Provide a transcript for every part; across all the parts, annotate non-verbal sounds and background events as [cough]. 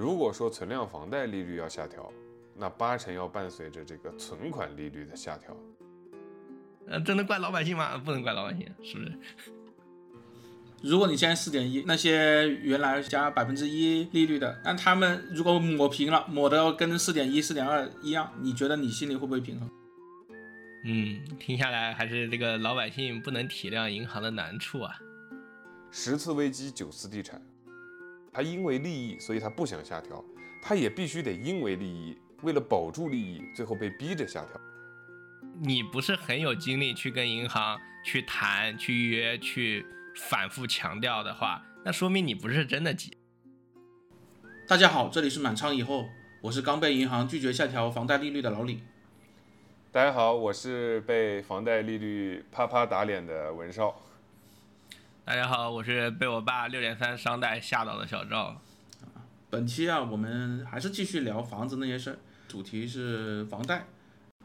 如果说存量房贷利率要下调，那八成要伴随着这个存款利率的下调。呃，这能怪老百姓吗？不能怪老百姓，是不是？如果你现在四点一，那些原来加百分之一利率的，那他们如果抹平了，抹的跟四点一、四点二一样，你觉得你心里会不会平衡？嗯，听下来还是这个老百姓不能体谅银行的难处啊。十次危机九次地产，他因为利益，所以他不想下调，他也必须得因为利益，为了保住利益，最后被逼着下调。你不是很有精力去跟银行去谈、去约、去反复强调的话，那说明你不是真的急。大家好，这里是满仓以后，我是刚被银行拒绝下调房贷利率的老李。大家好，我是被房贷利率啪啪打脸的文少。大家好，我是被我爸六点三商贷吓到的小赵。本期啊，我们还是继续聊房子那些事儿，主题是房贷。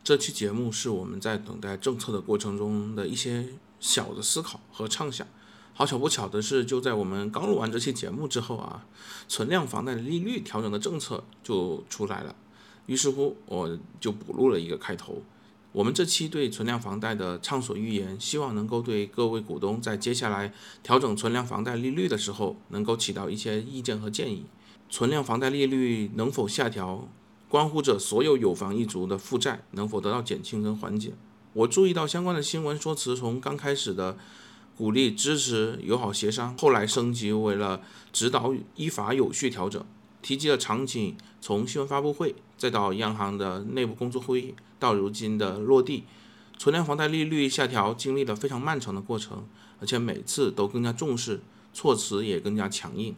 这期节目是我们在等待政策的过程中的一些小的思考和畅想。好巧不巧的是，就在我们刚录完这期节目之后啊，存量房贷利率调整的政策就出来了。于是乎，我就补录了一个开头。我们这期对存量房贷的畅所欲言，希望能够对各位股东在接下来调整存量房贷利率的时候，能够起到一些意见和建议。存量房贷利率能否下调？关乎着所有有房一族的负债能否得到减轻跟缓解。我注意到相关的新闻说辞，从刚开始的鼓励、支持、友好协商，后来升级为了指导依法有序调整。提及的场景从新闻发布会，再到央行的内部工作会议，到如今的落地，存量房贷利率下调经历了非常漫长的过程，而且每次都更加重视，措辞也更加强硬。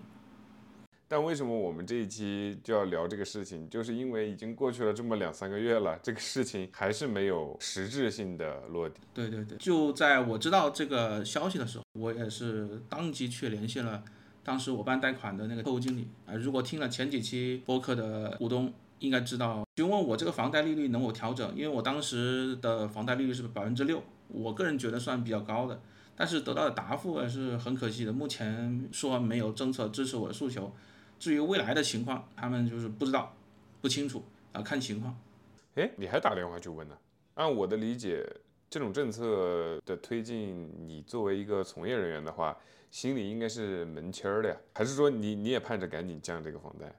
但为什么我们这一期就要聊这个事情？就是因为已经过去了这么两三个月了，这个事情还是没有实质性的落地。对对对，就在我知道这个消息的时候，我也是当即去联系了当时我办贷款的那个客户经理啊。如果听了前几期播客的股东应该知道，询问我这个房贷利率能否调整，因为我当时的房贷利率是百分之六，我个人觉得算比较高的，但是得到的答复是很可惜的，目前说没有政策支持我的诉求。至于未来的情况，他们就是不知道，不清楚啊，看情况。哎，你还打电话去问呢？按我的理解，这种政策的推进，你作为一个从业人员的话，心里应该是门清儿的呀。还是说你你也盼着赶紧降这个房贷？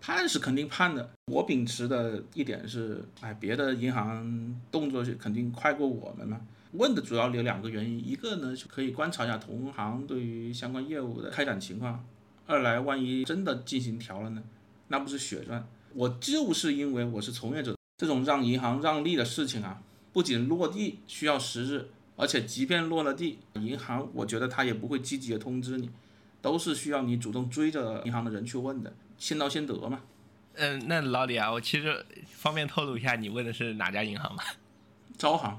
判是肯定判的。我秉持的一点是，哎，别的银行动作是肯定快过我们嘛。问的主要有两个原因，一个呢就可以观察一下同行对于相关业务的开展情况。二来，万一真的进行调了呢？那不是血赚。我就是因为我是从业者，这种让银行让利的事情啊，不仅落地需要时日，而且即便落了地，银行我觉得他也不会积极的通知你，都是需要你主动追着银行的人去问的，先到先得嘛。嗯，那老李啊，我其实方便透露一下，你问的是哪家银行吗？招行。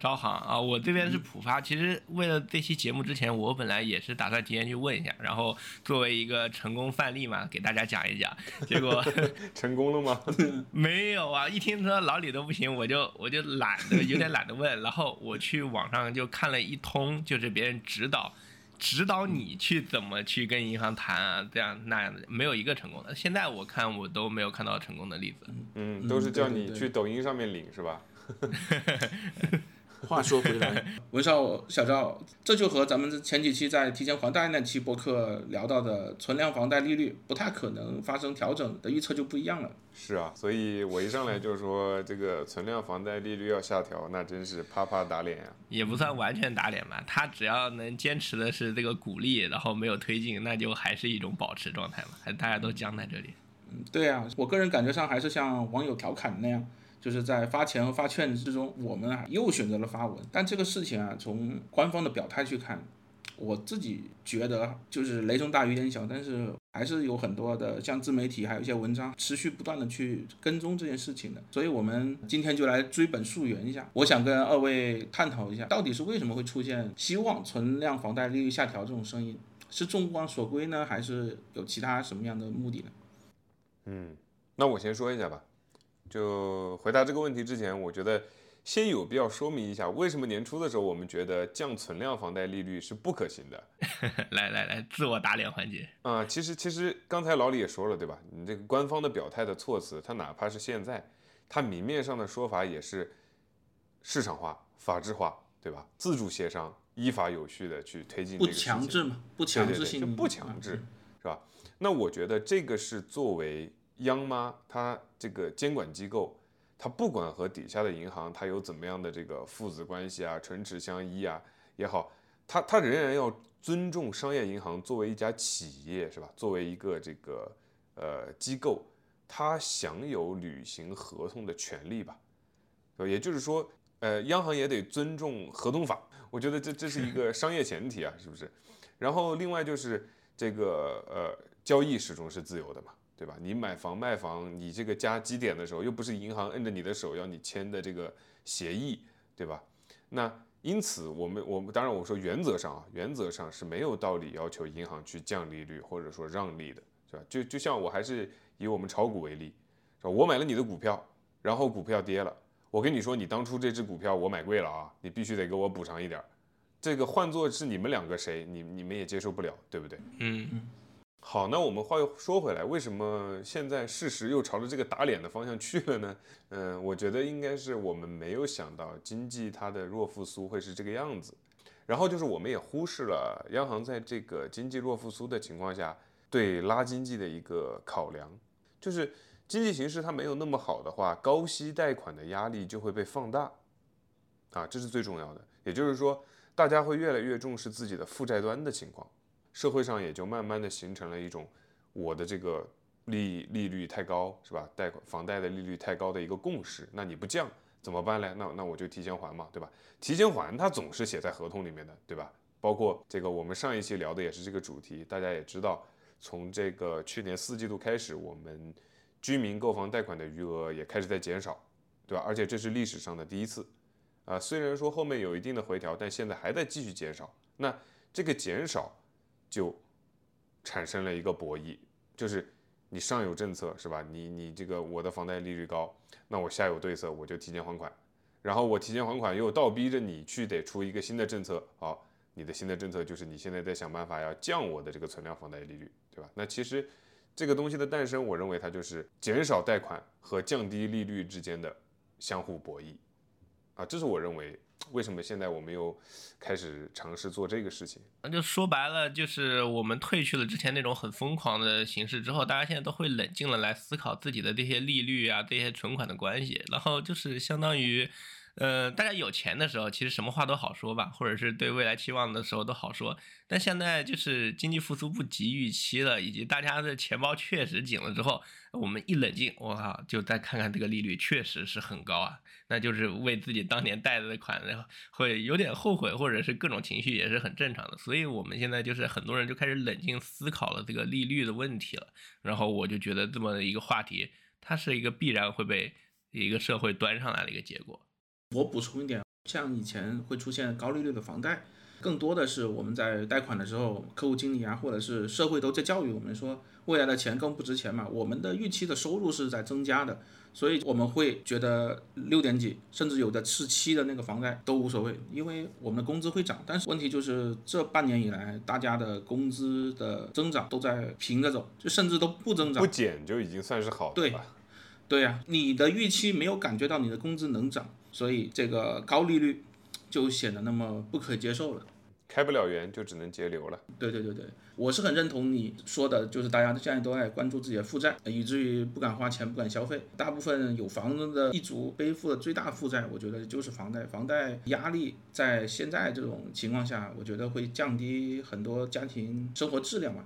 招行啊，我这边是浦发。其实为了这期节目之前，我本来也是打算提前去问一下，然后作为一个成功范例嘛，给大家讲一讲。结果 [laughs] 成功了吗？[laughs] 没有啊！一听说老李都不行，我就我就懒得，有点懒得问。然后我去网上就看了一通，就是别人指导指导你去怎么去跟银行谈啊，这样那样的，没有一个成功的。现在我看我都没有看到成功的例子。嗯，都是叫你去抖音上面领是吧？[laughs] [laughs] 话说回来，[laughs] 文少小赵，这就和咱们前几期在提前还贷那期播客聊到的存量房贷利率不太可能发生调整的预测就不一样了。是啊，所以我一上来就说这个存量房贷利率要下调，那真是啪啪打脸呀。也不算完全打脸吧，他只要能坚持的是这个鼓励，然后没有推进，那就还是一种保持状态嘛，还大家都僵在这里。嗯，对啊，我个人感觉上还是像网友调侃那样。就是在发钱和发券之中，我们啊又选择了发文。但这个事情啊，从官方的表态去看，我自己觉得就是雷声大雨点小，但是还是有很多的像自媒体，还有一些文章持续不断的去跟踪这件事情的。所以，我们今天就来追本溯源一下。我想跟二位探讨一下，到底是为什么会出现希望存量房贷利率下调这种声音？是众望所归呢，还是有其他什么样的目的呢？嗯，那我先说一下吧。就回答这个问题之前，我觉得先有必要说明一下，为什么年初的时候我们觉得降存量房贷利率是不可行的？[laughs] 来来来，自我打脸环节啊！其实其实刚才老李也说了，对吧？你这个官方的表态的措辞，它哪怕是现在，它明面上的说法也是市场化、法治化，对吧？自主协商、依法有序的去推进。不强制嘛？不强制性，就不强制，是吧？那我觉得这个是作为央妈它这个监管机构。它不管和底下的银行，它有怎么样的这个父子关系啊，唇齿相依啊也好，它它仍然要尊重商业银行作为一家企业，是吧？作为一个这个呃机构，他享有履行合同的权利吧？也就是说，呃，央行也得尊重合同法。我觉得这这是一个商业前提啊，是不是？然后另外就是这个呃，交易始终是自由的嘛。对吧？你买房卖房，你这个加基点的时候，又不是银行摁着你的手要你签的这个协议，对吧？那因此，我们我们当然我说原则上啊，原则上是没有道理要求银行去降利率或者说让利的，是吧？就就像我还是以我们炒股为例，是吧？我买了你的股票，然后股票跌了，我跟你说，你当初这只股票我买贵了啊，你必须得给我补偿一点儿。这个换做是你们两个谁，你你们也接受不了，对不对？嗯嗯。好，那我们话又说回来，为什么现在事实又朝着这个打脸的方向去了呢？嗯，我觉得应该是我们没有想到经济它的弱复苏会是这个样子，然后就是我们也忽视了央行在这个经济弱复苏的情况下对拉经济的一个考量，就是经济形势它没有那么好的话，高息贷款的压力就会被放大，啊，这是最重要的，也就是说，大家会越来越重视自己的负债端的情况。社会上也就慢慢的形成了一种，我的这个利利率太高是吧？贷款房贷的利率太高的一个共识。那你不降怎么办嘞？那那我就提前还嘛，对吧？提前还它总是写在合同里面的，对吧？包括这个我们上一期聊的也是这个主题，大家也知道，从这个去年四季度开始，我们居民购房贷款的余额也开始在减少，对吧？而且这是历史上的第一次，啊，虽然说后面有一定的回调，但现在还在继续减少。那这个减少。就产生了一个博弈，就是你上有政策是吧？你你这个我的房贷利率高，那我下有对策，我就提前还款，然后我提前还款又倒逼着你去得出一个新的政策，好，你的新的政策就是你现在在想办法要降我的这个存量房贷利率，对吧？那其实这个东西的诞生，我认为它就是减少贷款和降低利率之间的相互博弈，啊，这是我认为。为什么现在我们又开始尝试做这个事情？那就说白了，就是我们褪去了之前那种很疯狂的形式之后，大家现在都会冷静了来思考自己的这些利率啊、这些存款的关系，然后就是相当于。呃，大家有钱的时候，其实什么话都好说吧，或者是对未来期望的时候都好说。但现在就是经济复苏不及预期了，以及大家的钱包确实紧了之后，我们一冷静，我靠，就再看看这个利率确实是很高啊，那就是为自己当年贷的款，然后会有点后悔，或者是各种情绪也是很正常的。所以我们现在就是很多人就开始冷静思考了这个利率的问题了。然后我就觉得这么一个话题，它是一个必然会被一个社会端上来的一个结果。我补充一点，像以前会出现高利率的房贷，更多的是我们在贷款的时候，客户经理啊，或者是社会都在教育我们说，未来的钱更不值钱嘛。我们的预期的收入是在增加的，所以我们会觉得六点几，甚至有的是七的那个房贷都无所谓，因为我们的工资会涨。但是问题就是这半年以来，大家的工资的增长都在平着走，就甚至都不增长，不减就已经算是好的吧？对呀，你的预期没有感觉到你的工资能涨。所以这个高利率就显得那么不可接受了，开不了源就只能节流了。对对对对，我是很认同你说的，就是大家现在都爱关注自己的负债，以至于不敢花钱、不敢消费。大部分有房子的一族背负的最大负债，我觉得就是房贷。房贷压力在现在这种情况下，我觉得会降低很多家庭生活质量嘛。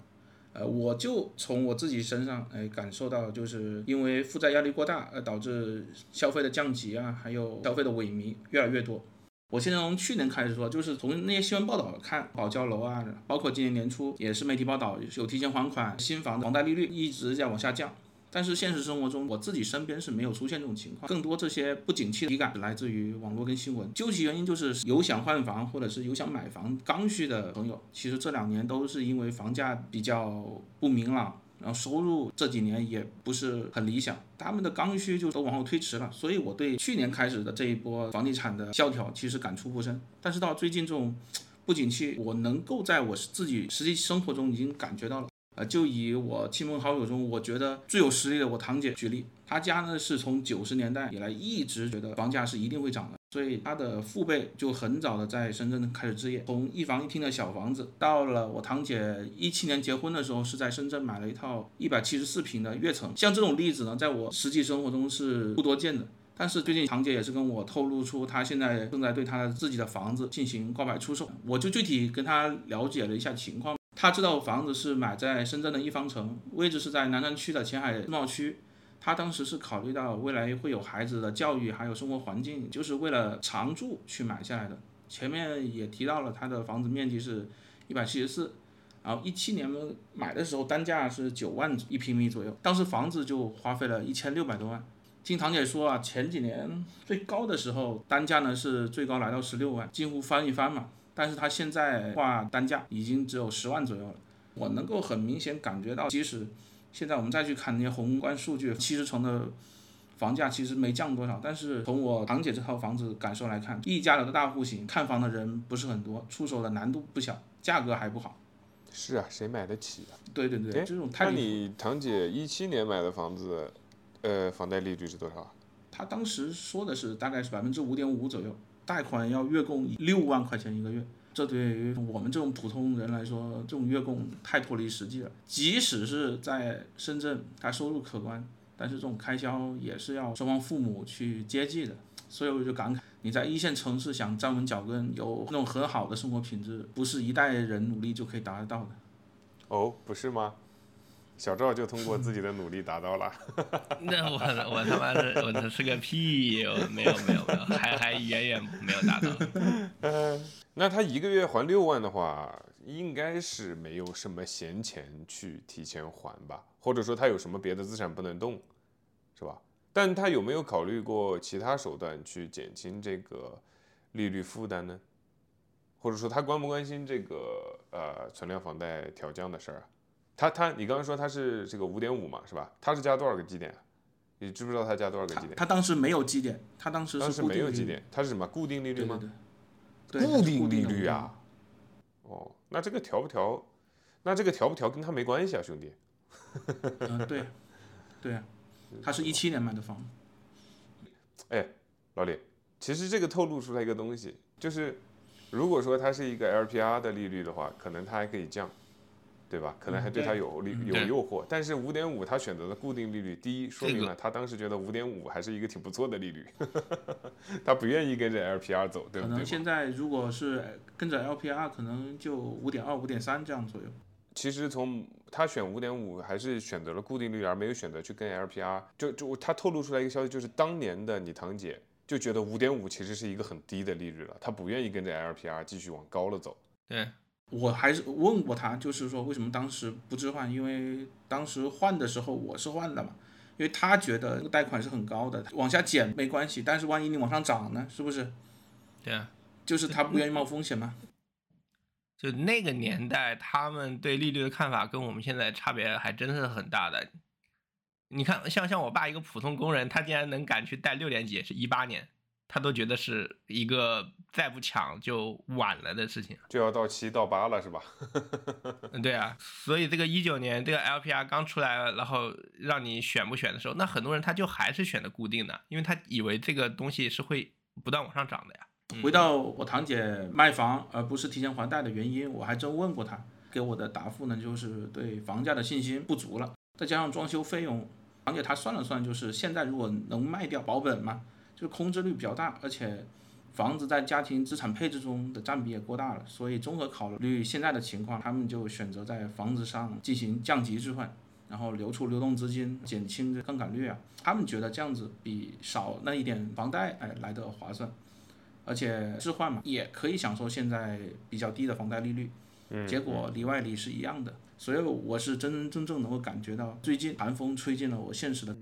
呃，我就从我自己身上哎感受到，就是因为负债压力过大，而导致消费的降级啊，还有消费的萎靡越来越多。我现在从去年开始说，就是从那些新闻报道看，保交楼啊，包括今年年初也是媒体报道有提前还款，新房的房贷利率一直在往下降。但是现实生活中，我自己身边是没有出现这种情况，更多这些不景气的体感来自于网络跟新闻。究其原因，就是有想换房或者是有想买房刚需的朋友，其实这两年都是因为房价比较不明朗，然后收入这几年也不是很理想，他们的刚需就都往后推迟了，所以我对去年开始的这一波房地产的萧条其实感触不深。但是到最近这种不景气，我能够在我自己实际生活中已经感觉到了。呃，就以我亲朋好友中，我觉得最有实力的我堂姐举例，她家呢是从九十年代以来一直觉得房价是一定会涨的，所以她的父辈就很早的在深圳开始置业，从一房一厅的小房子，到了我堂姐一七年结婚的时候，是在深圳买了一套一百七十四平的跃层。像这种例子呢，在我实际生活中是不多见的。但是最近堂姐也是跟我透露出，她现在正在对她自己的房子进行挂牌出售，我就具体跟她了解了一下情况。他知道房子是买在深圳的一方城，位置是在南山区的前海自贸区。他当时是考虑到未来会有孩子的教育，还有生活环境，就是为了常住去买下来的。前面也提到了他的房子面积是一百七十四，然后一七年买的时候单价是九万一平米左右，当时房子就花费了一千六百多万。听堂姐说啊，前几年最高的时候单价呢是最高来到十六万，几乎翻一番嘛。但是它现在话单价已经只有十万左右了，我能够很明显感觉到，即使现在我们再去看那些宏观数据，七十层的房价其实没降多少。但是从我堂姐这套房子感受来看，一家楼的大户型，看房的人不是很多，出手的难度不小，价格还不好。是啊，谁买得起啊？对对对，这种太那你堂姐一七年买的房子，呃，房贷利率是多少？她当时说的是大概是百分之五点五左右。贷款要月供六万块钱一个月，这对于我们这种普通人来说，这种月供太脱离实际了。即使是在深圳，他收入可观，但是这种开销也是要双方父母去接济的。所以我就感慨，你在一线城市想站稳脚跟，有那种很好的生活品质，不是一代人努力就可以达得到的。哦，不是吗？小赵就通过自己的努力达到了。[laughs] 那我我他妈是我这是个屁，我没有没有没有，还还远远没有达到。[laughs] 那他一个月还六万的话，应该是没有什么闲钱去提前还吧？或者说他有什么别的资产不能动，是吧？但他有没有考虑过其他手段去减轻这个利率负担呢？或者说他关不关心这个呃存量房贷调降的事儿啊？他他，你刚刚说他是这个五点五嘛，是吧？他是加多少个基点？你知不知道他加多少个基点？他当时没有基点，他当时当时没有基点，他是什么固定利率吗？对对对，固定利率啊。哦，那这个调不调？那这个调不调跟他没关系啊，兄弟。嗯，对，对啊，[laughs] 他是一七年买的房。哎，老李，其实这个透露出来一个东西，就是如果说它是一个 LPR 的利率的话，可能它还可以降。对吧？可能还对他有利有诱惑，但是五点五他选择的固定利率，第一说明了他当时觉得五点五还是一个挺不错的利率，[laughs] 他不愿意跟着 LPR 走，对不对？可能现在如果是跟着 LPR，可能就五点二、五点三这样左右。其实从他选五点五，还是选择了固定利率，而没有选择去跟 LPR。就就他透露出来一个消息，就是当年的你堂姐就觉得五点五其实是一个很低的利率了，她不愿意跟着 LPR 继续往高了走。对。我还是问过他，就是说为什么当时不置换？因为当时换的时候我是换的嘛，因为他觉得那个贷款是很高的，往下减没关系，但是万一你往上涨呢，是不是？对啊，就是他不愿意冒风险嘛。就那个年代，他们对利率的看法跟我们现在差别还真是很大的。你看，像像我爸一个普通工人，他竟然能敢去贷六点几，是一八年。他都觉得是一个再不抢就晚了的事情，就要到七到八了，是吧？[laughs] 嗯，对啊，所以这个一九年这个 LPR 刚出来，然后让你选不选的时候，那很多人他就还是选的固定的，因为他以为这个东西是会不断往上涨的呀。回到我堂姐卖房而不是提前还贷的原因，我还真问过她，给我的答复呢就是对房价的信心不足了，再加上装修费用，堂姐她算了算，就是现在如果能卖掉保本嘛。就是空置率比较大，而且房子在家庭资产配置中的占比也过大了，所以综合考虑现在的情况，他们就选择在房子上进行降级置换，然后留出流动资金，减轻这杠杆率啊。他们觉得这样子比少那一点房贷哎来的划算，而且置换嘛也可以享受现在比较低的房贷利率，结果里外里是一样的，所以我是真真正正能够感觉到最近寒风吹进了我现实的。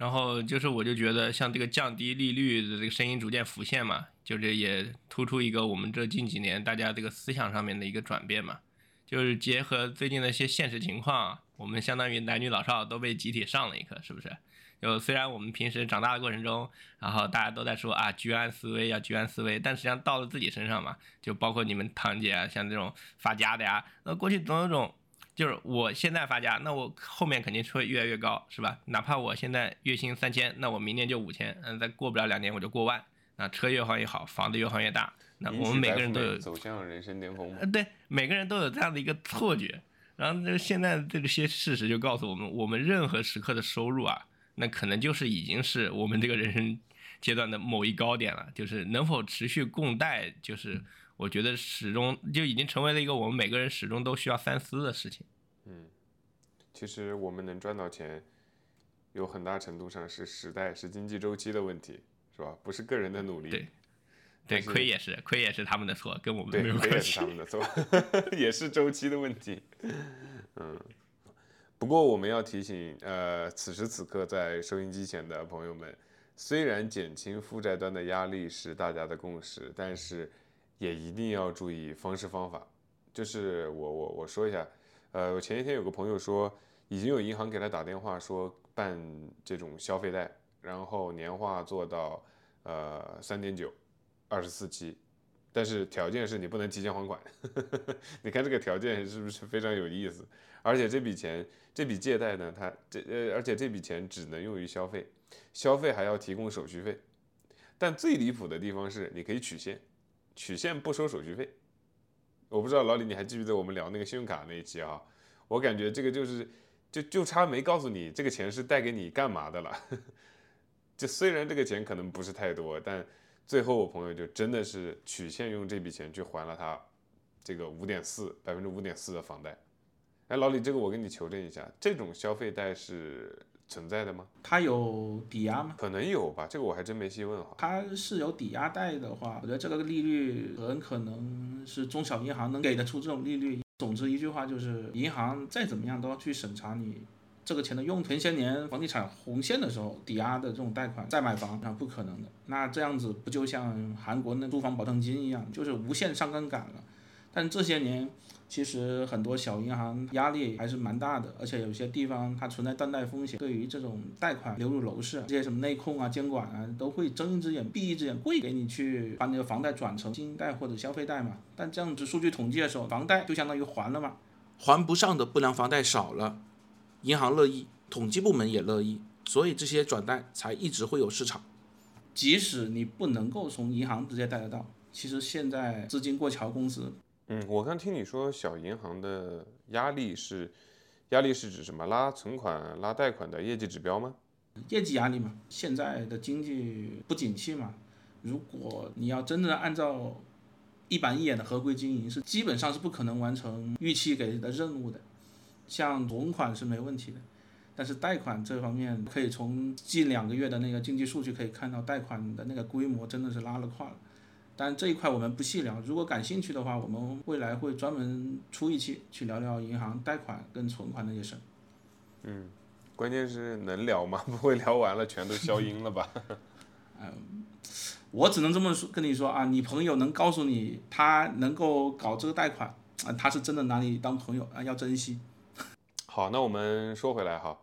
然后就是，我就觉得像这个降低利率的这个声音逐渐浮现嘛，就是也突出一个我们这近几年大家这个思想上面的一个转变嘛。就是结合最近的一些现实情况，我们相当于男女老少都被集体上了一课，是不是？就虽然我们平时长大的过程中，然后大家都在说啊居安思危要居安思危，但实际上到了自己身上嘛，就包括你们堂姐啊，像这种发家的呀，那过去总有种，就是我现在发家，那我后面肯定是会越来越高，是吧？哪怕我现在月薪三千，那我明年就五千，嗯，再过不了两年我就过万，那车越换越好，房子越换越大，那我们每个人都有走向人生巅峰嘛呃，对，每个人都有这样的一个错觉。然后这现在这些事实就告诉我们，我们任何时刻的收入啊，那可能就是已经是我们这个人生阶段的某一高点了。就是能否持续供贷，就是我觉得始终就已经成为了一个我们每个人始终都需要三思的事情。嗯，其实我们能赚到钱，有很大程度上是时代、是经济周期的问题，是吧？不是个人的努力。对对，亏也是亏也是他们的错，跟我们对，没有关系是他。们的错，[laughs] 也是周期的问题。嗯，不过我们要提醒，呃，此时此刻在收音机前的朋友们，虽然减轻负债端的压力是大家的共识，但是也一定要注意方式方法。就是我我我说一下，呃，我前一天有个朋友说，已经有银行给他打电话说办这种消费贷，然后年化做到呃三点九，二十四期，但是条件是你不能提前还款。[laughs] 你看这个条件是不是非常有意思？而且这笔钱，这笔借贷呢，它这呃，而且这笔钱只能用于消费，消费还要提供手续费。但最离谱的地方是，你可以取现，取现不收手续费。我不知道老李你还记不记得我们聊那个信用卡那一期啊？我感觉这个就是就就差没告诉你这个钱是贷给你干嘛的了。[laughs] 就虽然这个钱可能不是太多，但最后我朋友就真的是取现用这笔钱去还了他这个五点四百分之五点四的房贷。哎，老李，这个我跟你求证一下，这种消费贷是存在的吗？它有抵押吗？可能有吧，这个我还真没细问哈。它是有抵押贷的话，我觉得这个利率很可能是中小银行能给得出这种利率。总之一句话就是，银行再怎么样都要去审查你这个钱的用途。前些年房地产红线的时候，抵押的这种贷款再买房，那不可能的。那这样子不就像韩国那租房保证金一样，就是无限上杠杆了。但这些年，其实很多小银行压力还是蛮大的，而且有些地方它存在断贷风险。对于这种贷款流入楼市，这些什么内控啊、监管啊，都会睁一只眼闭一只眼，故意给你去把你的房贷转成经营贷或者消费贷嘛。但这样子数据统计的时候，房贷就相当于还了嘛，还不上的不良房贷少了，银行乐意，统计部门也乐意，所以这些转贷才一直会有市场。即使你不能够从银行直接贷得到，其实现在资金过桥公司嗯，我刚听你说小银行的压力是，压力是指什么？拉存款、拉贷款的业绩指标吗？业绩压力嘛，现在的经济不景气嘛，如果你要真正按照一板一眼的合规经营，是基本上是不可能完成预期给的任务的。像存款是没问题的，但是贷款这方面，可以从近两个月的那个经济数据可以看到，贷款的那个规模真的是拉了胯了。但这一块我们不细聊，如果感兴趣的话，我们未来会专门出一期去聊聊银行贷款跟存款那些事儿。关键是能聊吗？[laughs] 不会聊完了全都消音了吧？[laughs] 嗯我只能这么说跟你说啊，你朋友能告诉你他能够搞这个贷款啊，他是真的拿你当朋友啊，要珍惜。[laughs] 好，那我们说回来哈，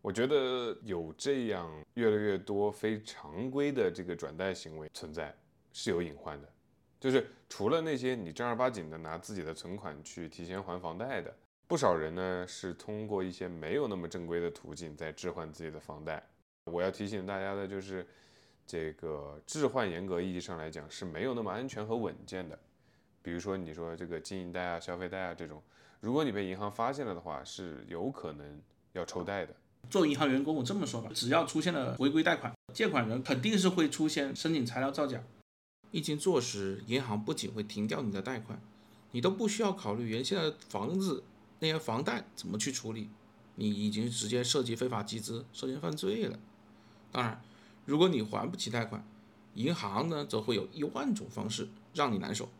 我觉得有这样越来越多非常规的这个转贷行为存在，是有隐患的。就是除了那些你正儿八经的拿自己的存款去提前还房贷的，不少人呢是通过一些没有那么正规的途径在置换自己的房贷。我要提醒大家的就是，这个置换严格意义上来讲是没有那么安全和稳健的。比如说你说这个经营贷啊、消费贷啊这种，如果你被银行发现了的话，是有可能要抽贷的。作为银行员工，我这么说吧，只要出现了违规贷款，借款人肯定是会出现申请材料造假。一经坐实，银行不仅会停掉你的贷款，你都不需要考虑原先的房子那些房贷怎么去处理，你已经直接涉及非法集资、涉嫌犯罪了。当然，如果你还不起贷款，银行呢则会有一万种方式让你难受。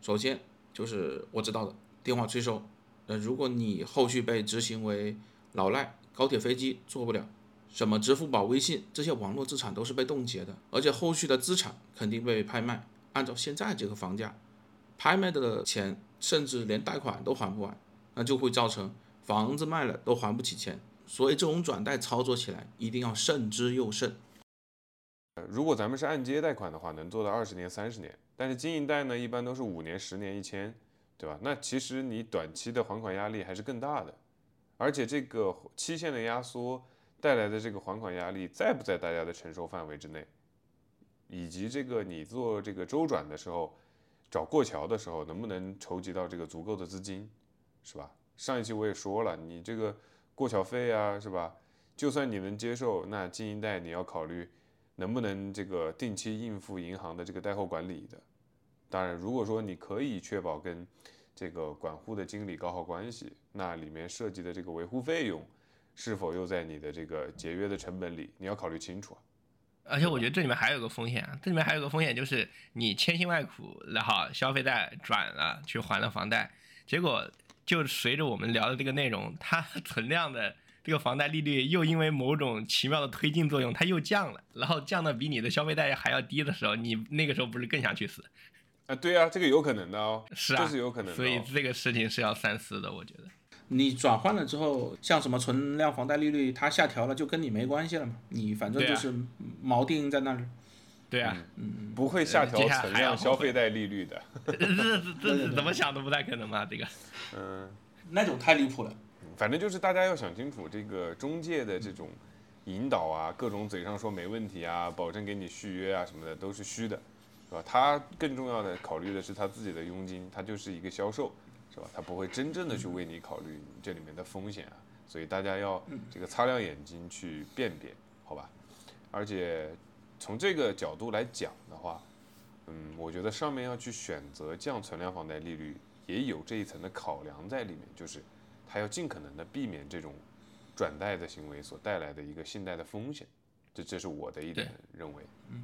首先就是我知道的电话催收，呃，如果你后续被执行为老赖，高铁、飞机坐不了，什么支付宝、微信这些网络资产都是被冻结的，而且后续的资产肯定被拍卖。按照现在这个房价，拍卖的钱甚至连贷款都还不完，那就会造成房子卖了都还不起钱。所以这种转贷操作起来一定要慎之又慎。如果咱们是按揭贷款的话，能做到二十年、三十年，但是经营贷呢，一般都是五年、十年、一签，对吧？那其实你短期的还款压力还是更大的，而且这个期限的压缩带来的这个还款压力，在不在大家的承受范围之内？以及这个你做这个周转的时候，找过桥的时候，能不能筹集到这个足够的资金，是吧？上一期我也说了，你这个过桥费啊，是吧？就算你能接受，那经营贷你要考虑能不能这个定期应付银行的这个贷后管理的。当然，如果说你可以确保跟这个管户的经理搞好关系，那里面涉及的这个维护费用是否又在你的这个节约的成本里，你要考虑清楚啊。而且我觉得这里面还有个风险啊，这里面还有个风险就是你千辛万苦，然后消费贷转了去还了房贷，结果就随着我们聊的这个内容，它 [laughs] 存量的这个房贷利率又因为某种奇妙的推进作用，它又降了，然后降的比你的消费贷还要低的时候，你那个时候不是更想去死？啊，对啊，这个有可能的哦，是啊，这是有可能的、哦。所以这个事情是要三思的，我觉得。你转换了之后，像什么存量房贷利率它下调了，就跟你没关系了嘛？你反正就是锚定在那儿。对啊，不会下调存量消费贷利率的。[laughs] 这这这怎么想都不太可能嘛？这个。嗯，那种太离谱了。反正就是大家要想清楚，这个中介的这种引导啊，各种嘴上说没问题啊，保证给你续约啊什么的，都是虚的，是吧？他更重要的考虑的是他自己的佣金，他就是一个销售，是吧？他不会真正的去为你考虑这里面的风险啊，所以大家要这个擦亮眼睛去辨别，好吧？而且从这个角度来讲的话，嗯，我觉得上面要去选择降存量房贷利率，也有这一层的考量在里面，就是他要尽可能的避免这种转贷的行为所带来的一个信贷的风险，这这是我的一点认为。嗯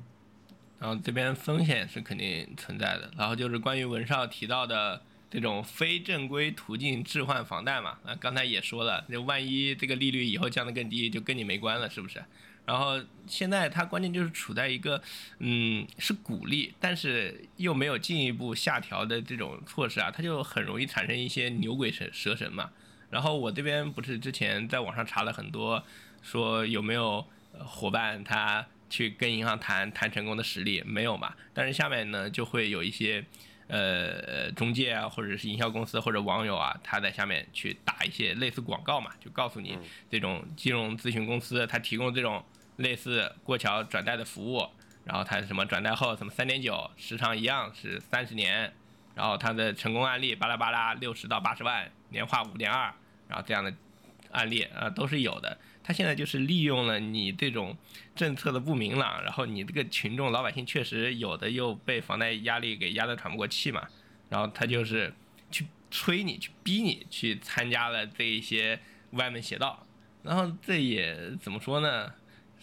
然后这边风险是肯定存在的，然后就是关于文少提到的这种非正规途径置换房贷嘛，啊，刚才也说了，那万一这个利率以后降得更低，就跟你没关了，是不是？然后现在它关键就是处在一个，嗯，是鼓励，但是又没有进一步下调的这种措施啊，它就很容易产生一些牛鬼蛇蛇神嘛。然后我这边不是之前在网上查了很多，说有没有伙伴他去跟银行谈谈成功的实例，没有嘛？但是下面呢就会有一些呃中介啊，或者是营销公司或者网友啊，他在下面去打一些类似广告嘛，就告诉你这种金融咨询公司他提供这种类似过桥转贷的服务，然后他什么转贷后什么三点九，时长一样是三十年，然后他的成功案例巴拉巴拉六十到八十万，年化五点二，然后这样的案例啊、都是有的。他现在就是利用了你这种政策的不明朗，然后你这个群众老百姓确实有的又被房贷压力给压得喘不过气嘛，然后他就是去催你、去逼你去参加了这一些歪门邪道，然后这也怎么说呢？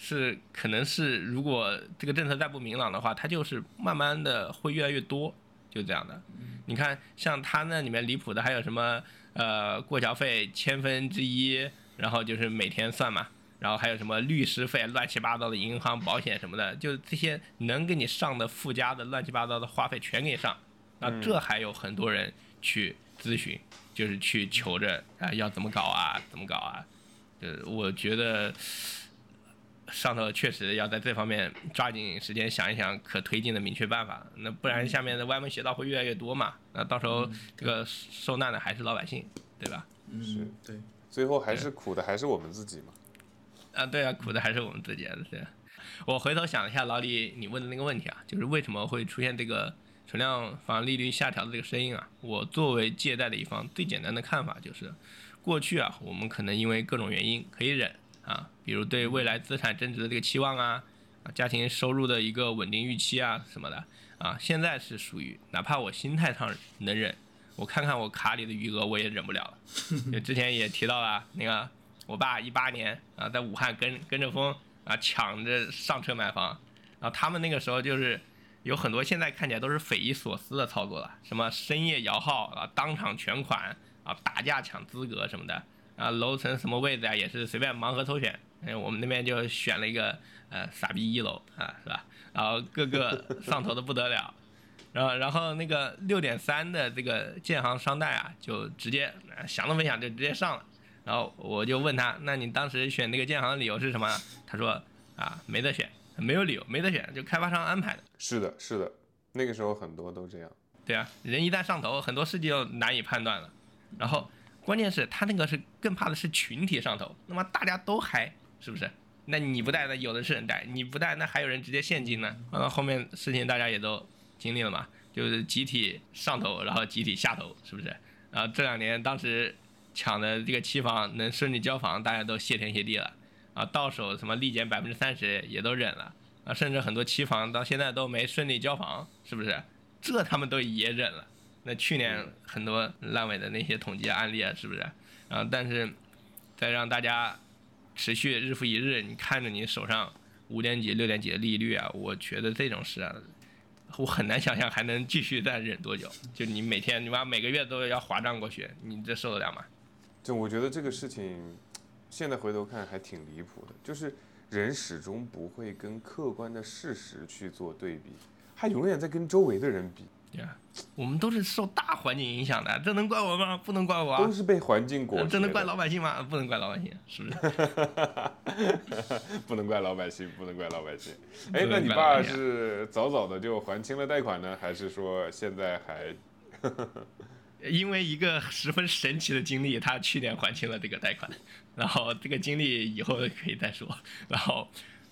是可能是如果这个政策再不明朗的话，它就是慢慢的会越来越多，就这样的。你看，像他那里面离谱的还有什么呃过桥费千分之一，然后就是每天算嘛，然后还有什么律师费乱七八糟的银行保险什么的，就这些能给你上的附加的乱七八糟的花费全给你上，那这还有很多人去咨询，就是去求着啊要怎么搞啊怎么搞啊，呃我觉得。上头确实要在这方面抓紧时间想一想可推进的明确办法，那不然下面的歪门邪道会越来越多嘛？那到时候这个受难的还是老百姓，对吧？嗯，对。最后还是苦的还是我们自己嘛。啊，对啊，苦的还是我们自己啊。对，我回头想了一下老李你问的那个问题啊，就是为什么会出现这个存量房利率下调的这个声音啊？我作为借贷的一方，最简单的看法就是，过去啊，我们可能因为各种原因可以忍啊，比如对未来资产增值的这个期望啊，啊，家庭收入的一个稳定预期啊什么的啊，现在是属于哪怕我心态上能忍，我看看我卡里的余额我也忍不了了。[laughs] 就之前也提到了那个我爸一八年啊，在武汉跟跟着风啊抢着上车买房，然后他们那个时候就是有很多现在看起来都是匪夷所思的操作了，什么深夜摇号啊，当场全款啊，打架抢资格什么的啊，楼层什么位置啊，也是随便盲盒抽选，哎，我们那边就选了一个呃傻逼一楼啊，是吧？然后各个上头的不得了。然后然后那个六点三的这个建行商贷啊，就直接呃想都没想就直接上了。然后我就问他，那你当时选那个建行的理由是什么？他说啊，没得选，没有理由，没得选，就开发商安排的。是的，是的，那个时候很多都这样。对啊，人一旦上头，很多事情就难以判断了。然后关键是他那个是更怕的是群体上头，那么大家都嗨，是不是？那你不带，那有的是人带；你不带，那还有人直接现金呢。完了后面事情大家也都经历了嘛，就是集体上头，然后集体下头，是不是？然后这两年当时抢的这个期房能顺利交房，大家都谢天谢地了啊，到手什么立减百分之三十也都忍了啊，甚至很多期房到现在都没顺利交房，是不是？这他们都也忍了。那去年很多烂尾的那些统计案例啊，是不是？然后但是再让大家持续日复一日，你看着你手上五点几、六点几的利率啊，我觉得这种事啊，我很难想象还能继续再忍多久。就你每天你妈每个月都要划账过去，你这受得了吗？就我觉得这个事情，现在回头看还挺离谱的，就是人始终不会跟客观的事实去做对比，他永远在跟周围的人比，对啊，我们都是受大环境影响的，这能怪我吗？不能怪我啊都。是被环境裹挟。这能怪老百姓吗？不能怪老百姓，是不是？[laughs] 不能怪老百姓，不能怪老百姓。不 [laughs] 哎，那你爸是早早的就还清了贷款呢，还是说现在还？[laughs] 因为一个十分神奇的经历，他去年还清了这个贷款，然后这个经历以后可以再说。然后，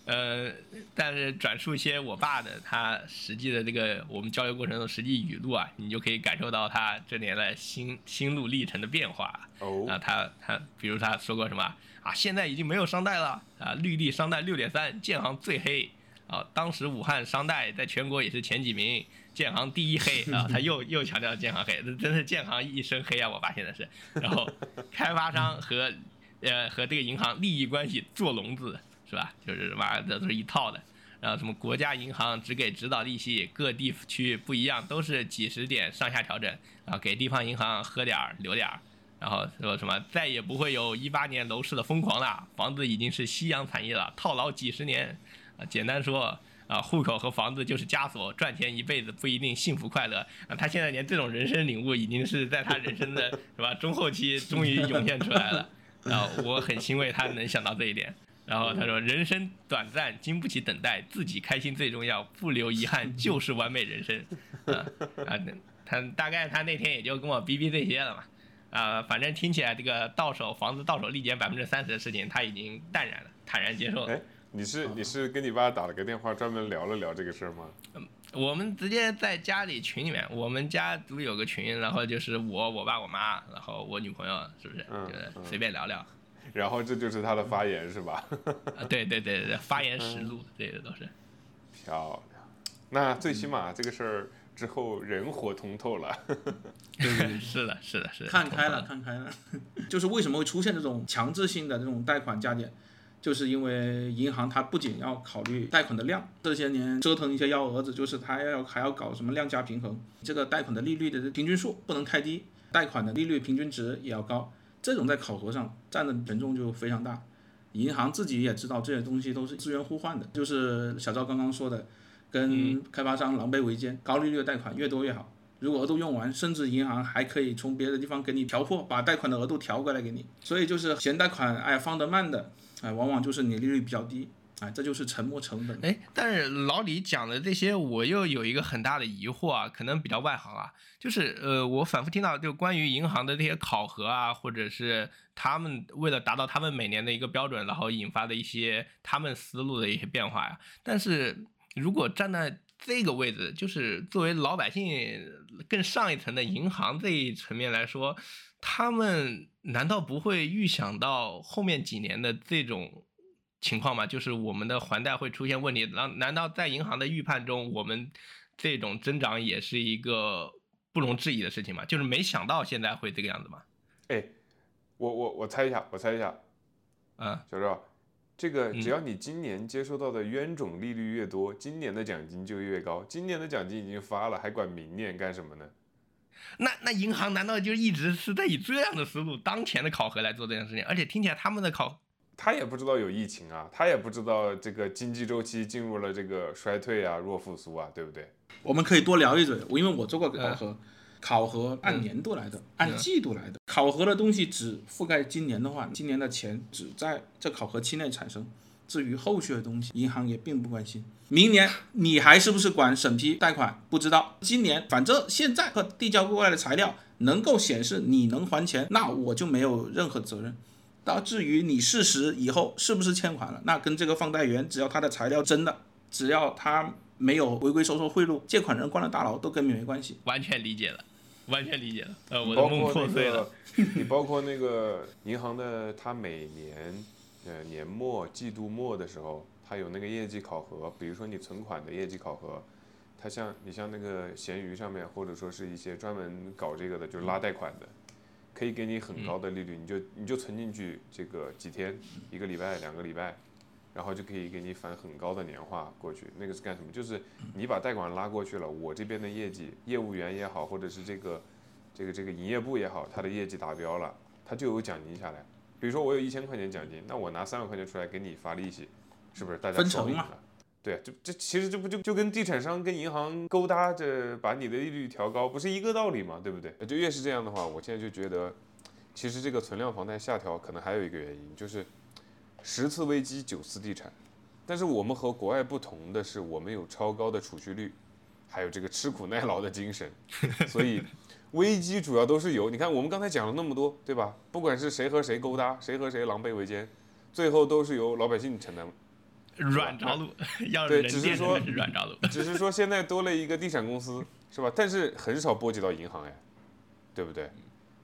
呃，但是转述一些我爸的他实际的这个我们交流过程中的实际语录啊，你就可以感受到他这年来心心路历程的变化。哦，啊，他他比如他说过什么啊？现在已经没有商贷了啊，绿地商贷六点三，建行最黑啊。当时武汉商贷在全国也是前几名，建行第一黑啊。他又 [laughs] 又强调建行黑，这真是建行一身黑啊！我爸现在是，然后 [laughs] 开发商和呃和这个银行利益关系做笼子是吧？就是妈这都是一套的。然后什么国家银行只给指导利息，各地区不一样，都是几十点上下调整，然后给地方银行喝点儿留点儿。然后说什么再也不会有一八年楼市的疯狂了，房子已经是夕阳产业了，套牢几十年。啊，简单说啊，户口和房子就是枷锁，赚钱一辈子不一定幸福快乐。啊，他现在连这种人生领悟已经是在他人生的 [laughs] 是吧中后期终于涌现出来了。然后我很欣慰他能想到这一点。然后他说：“人生短暂，经不起等待，自己开心最重要，不留遗憾就是完美人生。[laughs] ”啊啊，他大概他那天也就跟我逼逼这些了嘛。啊、反正听起来这个到手房子到手立减百分之三十的事情，他已经淡然了，坦然接受了。哎，你是你是跟你爸打了个电话，专门聊了聊这个事儿吗？嗯我们直接在家里群里面，我们家族有个群，然后就是我、我爸、我妈，然后我女朋友，是不是？嗯就随便聊聊。然后这就是他的发言是吧？啊，对对对对，发言实录，这个都是。漂亮。那最起码这个事儿之后人活通透了。[laughs] 是的，是的，是的。看开了，看开了，[laughs] 就是为什么会出现这种强制性的这种贷款加点，就是因为银行它不仅要考虑贷款的量，这些年折腾一些幺蛾子，就是它要还要搞什么量价平衡，这个贷款的利率的平均数不能太低，贷款的利率平均值也要高，这种在考核上占的权重就非常大。银行自己也知道这些东西都是资源互换的，就是小赵刚刚说的，跟开发商狼狈为奸，高利率的贷款越多越好。如果额度用完，甚至银行还可以从别的地方给你调货，把贷款的额度调过来给你。所以就是嫌贷款哎放得慢的，哎往往就是你利率比较低，哎这就是沉没成本。哎，但是老李讲的这些，我又有一个很大的疑惑啊，可能比较外行啊，就是呃，我反复听到就关于银行的这些考核啊，或者是他们为了达到他们每年的一个标准，然后引发的一些他们思路的一些变化呀、但是如果站在这个位置，就是作为老百姓更上一层的银行这一层面来说，他们难道不会预想到后面几年的这种情况嘛？就是我们的还贷会出现问题，难难道在银行的预判中，我们这种增长也是一个不容置疑的事情吗？就是没想到现在会这个样子吗？哎，我我我猜一下，我猜一下，嗯，小赵，这个嗯只要你今年接收到的冤种利率越多，今年的奖金就越高。今年的奖金已经发了，还管明年干什么呢？那那银行难道就一直是在以这样的思路、当前的考核来做这件事情？而且听起来他们的考他也不知道有疫情啊，他也不知道这个经济周期进入了这个衰退啊、弱复苏啊，对不对？我们可以多聊一嘴，因为我做过考核，考核按年度来的，按季度来的。考核的东西只覆盖今年的话，今年的钱只在这考核期内产生。至于后续的东西，银行也并不关心。明年你还是不是管审批贷款？不知道。今年反正现在和递交过来的材料能够显示你能还钱，那我就没有任何责任。到至于你事实以后是不是欠款了，那跟这个放贷员只要他的材料真的，只要他没有违规收受贿赂，借款人关了大牢都跟你没关系。完全理解了，[laughs] 完全理解了。呃，我的梦破碎了。[laughs] 你包括那个银行的，他每年。呃，年末、季度末的时候，他有那个业绩考核，比如说你存款的业绩考核，它像你像那个闲鱼上面，或者说是一些专门搞这个的，就是拉贷款的，可以给你很高的利率，你就你就存进去这个几天，一个礼拜、两个礼拜，然后就可以给你返很高的年化过去。那个是干什么？就是你把贷款拉过去了，我这边的业绩，业务员也好，或者是这个这个这个营业部也好，他的业绩达标了，他就有奖金下来。比如说我有一千块钱奖金，那我拿三万块钱出来给你发利息，是不是大家分成了？对，这这其实这不就就跟地产商跟银行勾搭着把你的利率调高，不是一个道理吗？对不对？就越是这样的话，我现在就觉得，其实这个存量房贷下调可能还有一个原因，就是十次危机九次地产。但是我们和国外不同的是，我们有超高的储蓄率，还有这个吃苦耐劳的精神，[laughs] 所以。危机主要都是由你看，我们刚才讲了那么多，对吧？不管是谁和谁勾搭，谁和谁狼狈为奸，最后都是由老百姓承担。软着陆，要对，只是说软着陆，只是说现在多了一个地产公司，是吧？但是很少波及到银行哎，对不对？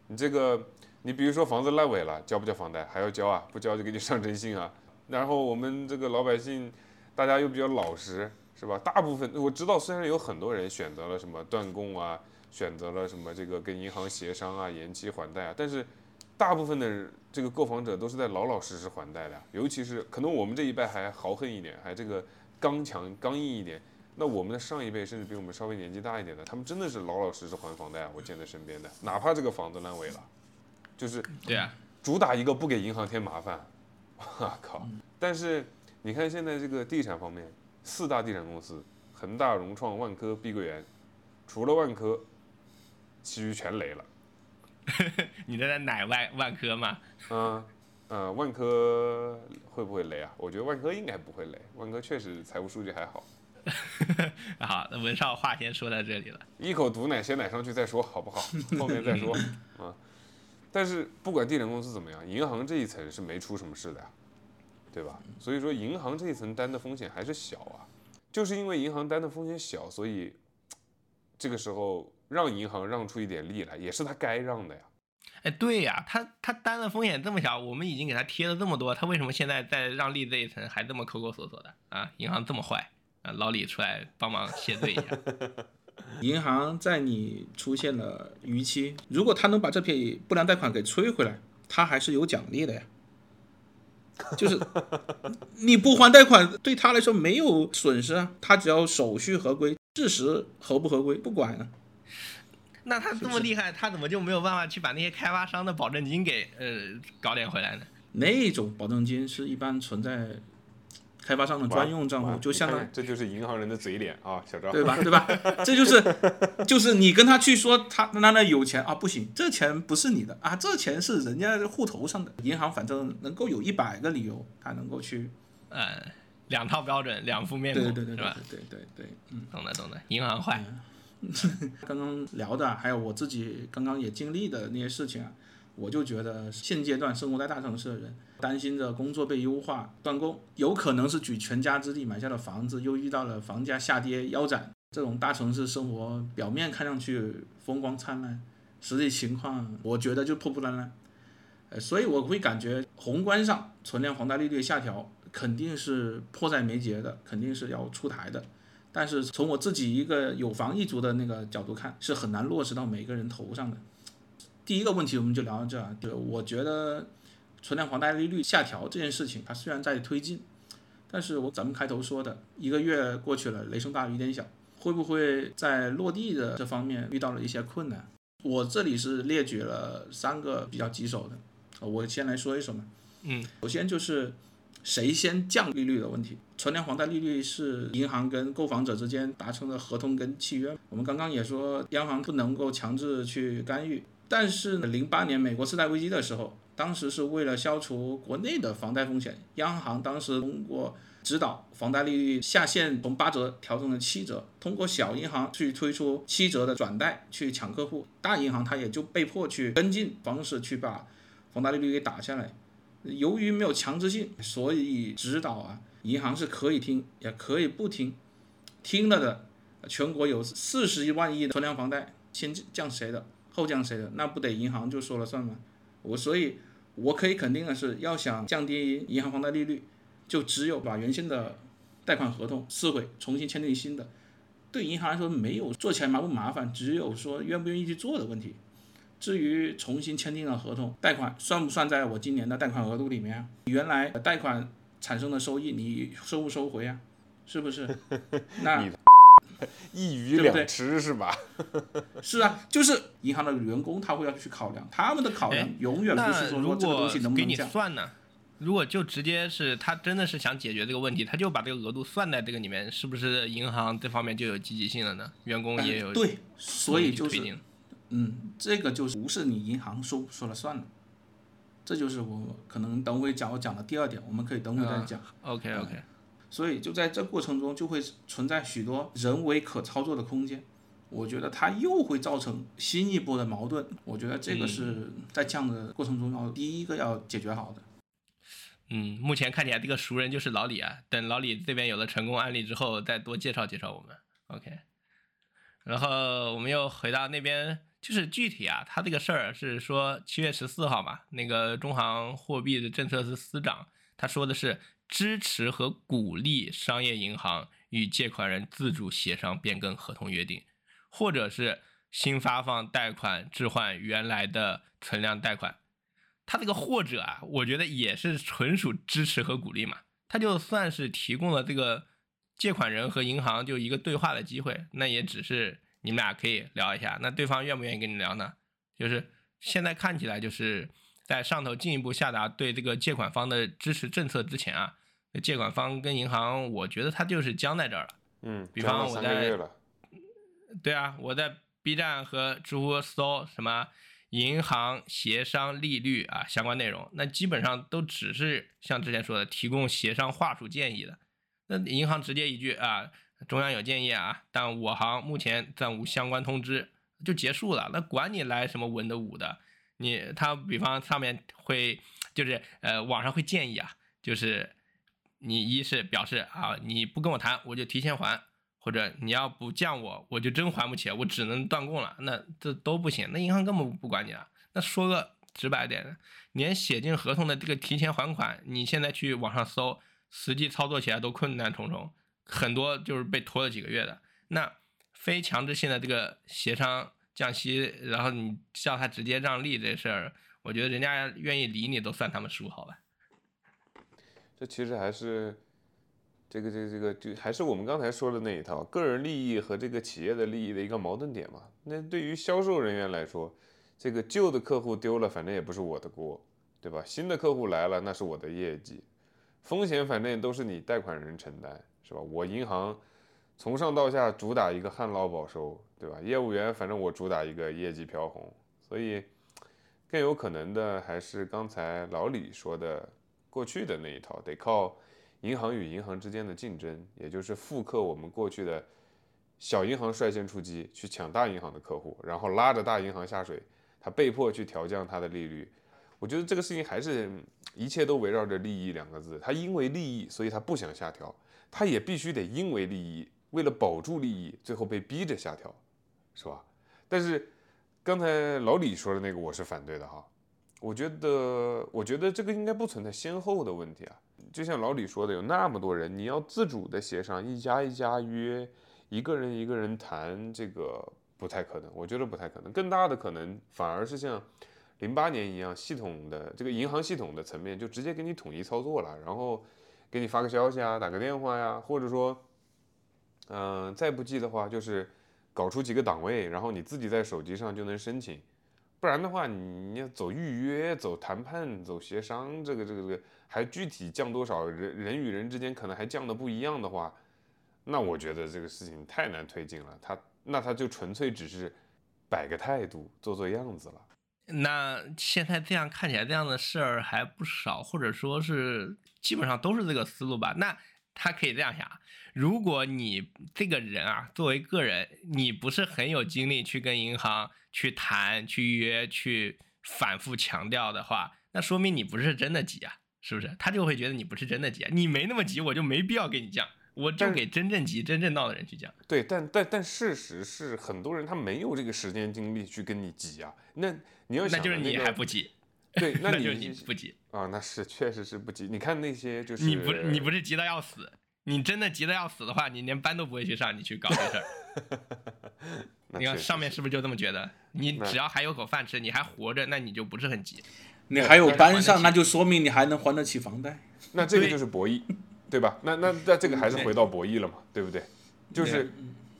你这个，你比如说房子烂尾了，交不交房贷？还要交啊，不交就给你上征信啊。然后我们这个老百姓，大家又比较老实，是吧？大部分我知道，虽然有很多人选择了什么断供啊。选择了什么这个跟银行协商啊，延期还贷啊，但是大部分的这个购房者都是在老老实实还贷的，尤其是可能我们这一辈还豪横一点，还这个刚强刚硬一点。那我们的上一辈甚至比我们稍微年纪大一点的，他们真的是老老实实还房贷啊，我见在身边的，哪怕这个房子烂尾了，就是对啊，主打一个不给银行添麻烦。我靠！但是你看现在这个地产方面，四大地产公司，恒大、融创、万科、碧桂园，除了万科。其余全雷了，[laughs] 你在奶万万科吗？嗯嗯，万科会不会雷啊？我觉得万科应该不会雷，万科确实财务数据还好。[laughs] 好，那文少话先说到这里了，一口毒奶先奶上去再说，好不好？[laughs] 后面再说啊。但是不管地产公司怎么样，银行这一层是没出什么事的呀，对吧？所以说银行这一层担的风险还是小啊，就是因为银行担的风险小，所以这个时候。让银行让出一点利来，也是他该让的呀。哎，对呀，他他担的风险这么小，我们已经给他贴了这么多，他为什么现在在让利这一层还这么抠抠索索的啊？银行这么坏啊？老李出来帮忙谢罪一下。[laughs] 银行在你出现了逾期，如果他能把这笔不良贷款给催回来，他还是有奖励的呀。就是 [laughs] 你不还贷款，对他来说没有损失啊，他只要手续合规，事实合不合规不管啊。那他这么厉害，他怎么就没有办法去把那些开发商的保证金给呃搞点回来呢？那种保证金是一般存在开发商的专用账户，就相当于这就是银行人的嘴脸啊，小赵，对吧？对吧？这就是就是你跟他去说他那那有钱啊，不行，这钱不是你的啊，这钱是人家户头上的。银行反正能够有一百个理由，他能够去，呃，两套标准，两副面孔，对对对，是吧？对对对，嗯，懂的懂的，银行坏。[laughs] 刚刚聊的，还有我自己刚刚也经历的那些事情啊，我就觉得现阶段生活在大城市的人，担心着工作被优化断供，有可能是举全家之力买下了房子，又遇到了房价下跌腰斩，这种大城市生活表面看上去风光灿烂，实际情况我觉得就破破烂烂。呃，所以我会感觉宏观上存量房贷利率下调肯定是迫在眉睫的，肯定是要出台的。但是从我自己一个有房一族的那个角度看，是很难落实到每个人头上的。第一个问题我们就聊到这儿，就我觉得存量房贷利率下调这件事情，它虽然在推进，但是我咱们开头说的一个月过去了，雷声大雨点小，会不会在落地的这方面遇到了一些困难？我这里是列举了三个比较棘手的，我先来说一说嘛。嗯，首先就是谁先降利率的问题。存量房贷利率是银行跟购房者之间达成的合同跟契约。我们刚刚也说，央行不能够强制去干预。但是零八年美国次贷危机的时候，当时是为了消除国内的房贷风险，央行当时通过指导房贷利率下限从八折调整了七折，通过小银行去推出七折的转贷去抢客户，大银行它也就被迫去跟进方式去把房贷利率给打下来。由于没有强制性，所以指导啊，银行是可以听也可以不听，听了的，全国有四十一万亿的存量房贷，先降谁的，后降谁的，那不得银行就说了算吗？我所以，我可以肯定的是，要想降低银行房贷利率，就只有把原先的贷款合同撕毁，重新签订新的。对银行来说，没有做起来麻不麻烦，只有说愿不愿意去做的问题。至于重新签订了合同，贷款算不算在我今年的贷款额度里面？原来贷款产生的收益，你收不收回啊？是不是？[laughs] 那 [laughs] 一鱼两吃是吧？[laughs] 是啊，就是银行的员工他会要去考量，他们的考量永远不是说说这个东西能不能降。算呢？如果就直接是他真的是想解决这个问题，他就把这个额度算在这个里面，是不是银行这方面就有积极性了呢？员工也有对，所以就是。嗯，这个就是不是你银行说说了算的，这就是我可能等会讲我讲的第二点，我们可以等会再讲。OK OK。所以就在这过程中就会存在许多人为可操作的空间，我觉得它又会造成新一波的矛盾。我觉得这个是在降的过程中要第一个要解决好的。嗯，目前看起来这个熟人就是老李啊，等老李这边有了成功案例之后，再多介绍介绍我们。OK。然后我们又回到那边。就是具体啊，他这个事儿是说七月十四号嘛，那个中行货币的政策司司长他说的是支持和鼓励商业银行与借款人自主协商变更合同约定，或者是新发放贷款置换原来的存量贷款。他这个或者啊，我觉得也是纯属支持和鼓励嘛，他就算是提供了这个借款人和银行就一个对话的机会，那也只是。你们俩可以聊一下，那对方愿不愿意跟你聊呢？就是现在看起来，就是在上头进一步下达对这个借款方的支持政策之前啊，借款方跟银行，我觉得他就是僵在这儿了。嗯，比方我在，对啊，我在 B 站和知乎搜什么银行协商利率啊相关内容，那基本上都只是像之前说的提供协商话术建议的，那银行直接一句啊。中央有建议啊，但我行目前暂无相关通知，就结束了。那管你来什么文的武的，你他比方上面会就是呃网上会建议啊，就是你一是表示啊你不跟我谈，我就提前还，或者你要不降我，我就真还不起，我只能断供了。那这都不行，那银行根本不管你了。那说个直白点的，连写进合同的这个提前还款，你现在去网上搜，实际操作起来都困难重重。很多就是被拖了几个月的，那非强制性的这个协商降息，然后你叫他直接让利这事儿，我觉得人家愿意理你都算他们输，好吧？这其实还是这个这个这个就还是我们刚才说的那一套，个人利益和这个企业的利益的一个矛盾点嘛。那对于销售人员来说，这个旧的客户丢了，反正也不是我的锅，对吧？新的客户来了，那是我的业绩，风险反正都是你贷款人承担。是吧？我银行从上到下主打一个旱涝保收，对吧？业务员反正我主打一个业绩飘红，所以更有可能的还是刚才老李说的过去的那一套，得靠银行与银行之间的竞争，也就是复刻我们过去的小银行率先出击去抢大银行的客户，然后拉着大银行下水，他被迫去调降他的利率。我觉得这个事情还是一切都围绕着利益两个字，他因为利益，所以他不想下调。他也必须得因为利益，为了保住利益，最后被逼着下调，是吧？但是刚才老李说的那个，我是反对的哈。我觉得，我觉得这个应该不存在先后的问题啊。就像老李说的，有那么多人，你要自主的协商，一家一家约，一个人一个人谈，这个不太可能。我觉得不太可能。更大的可能反而是像零八年一样，系统的这个银行系统的层面就直接给你统一操作了，然后。给你发个消息啊，打个电话呀，或者说，嗯，再不济的话，就是搞出几个档位，然后你自己在手机上就能申请，不然的话，你要走预约、走谈判、走协商，这个这个这个还具体降多少，人人与人之间可能还降的不一样的话，那我觉得这个事情太难推进了。他那他就纯粹只是摆个态度、做做样子了。那现在这样看起来，这样的事儿还不少，或者说是基本上都是这个思路吧？那他可以这样想：如果你这个人啊，作为个人，你不是很有精力去跟银行去谈、去约、去反复强调的话，那说明你不是真的急啊，是不是？他就会觉得你不是真的急啊，你没那么急，我就没必要给你降，我就给真正急、真正闹的人去讲。对，但但但事实是，很多人他没有这个时间精力去跟你急啊。那你要想、那就是你还不急。对，[laughs] 那你就是你不急啊，那是确实是不急。你看那些就是你不你不是急得要死，你真的急得要死的话，你连班都不会去上，你去搞这事儿。[laughs] 你看上面是不是就这么觉得？你只要还有口饭吃，你还活着，那你就不是很急。你还有班上，那就说明你还能还得起房贷。那这个就是博弈，[laughs] 对吧？那那那这个还是回到博弈了嘛，对不对？就是。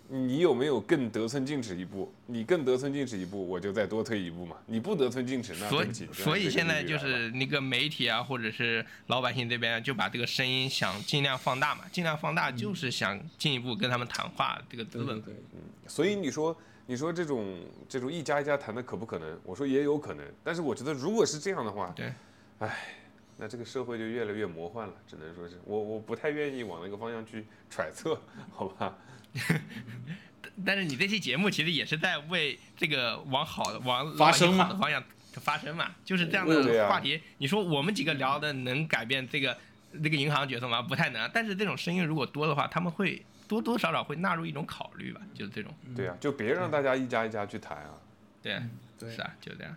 你有没有更得寸进尺一步？你更得寸进尺一步，我就再多退一步嘛。你不得寸进尺，那所以所以现在就是那个媒体啊，或者是老百姓这边就把这个声音想尽量放大嘛，尽量放大就是想进一步跟他们谈话这个资本。对，嗯。所以你说你说这种这种一家一家谈的可不可能？我说也有可能，但是我觉得如果是这样的话，对，唉，那这个社会就越来越魔幻了，只能说是我我不太愿意往那个方向去揣测，好吧。[laughs] 但是你这期节目其实也是在为这个往好的、往发生的方向发生嘛，就是这样的话题。你说我们几个聊的能改变这个这个银行角色吗？不太能。但是这种声音如果多的话，他们会多多少少会纳入一种考虑吧，就是这种。对啊，就别让大家一家一家去谈啊。对，对，是啊，就这样。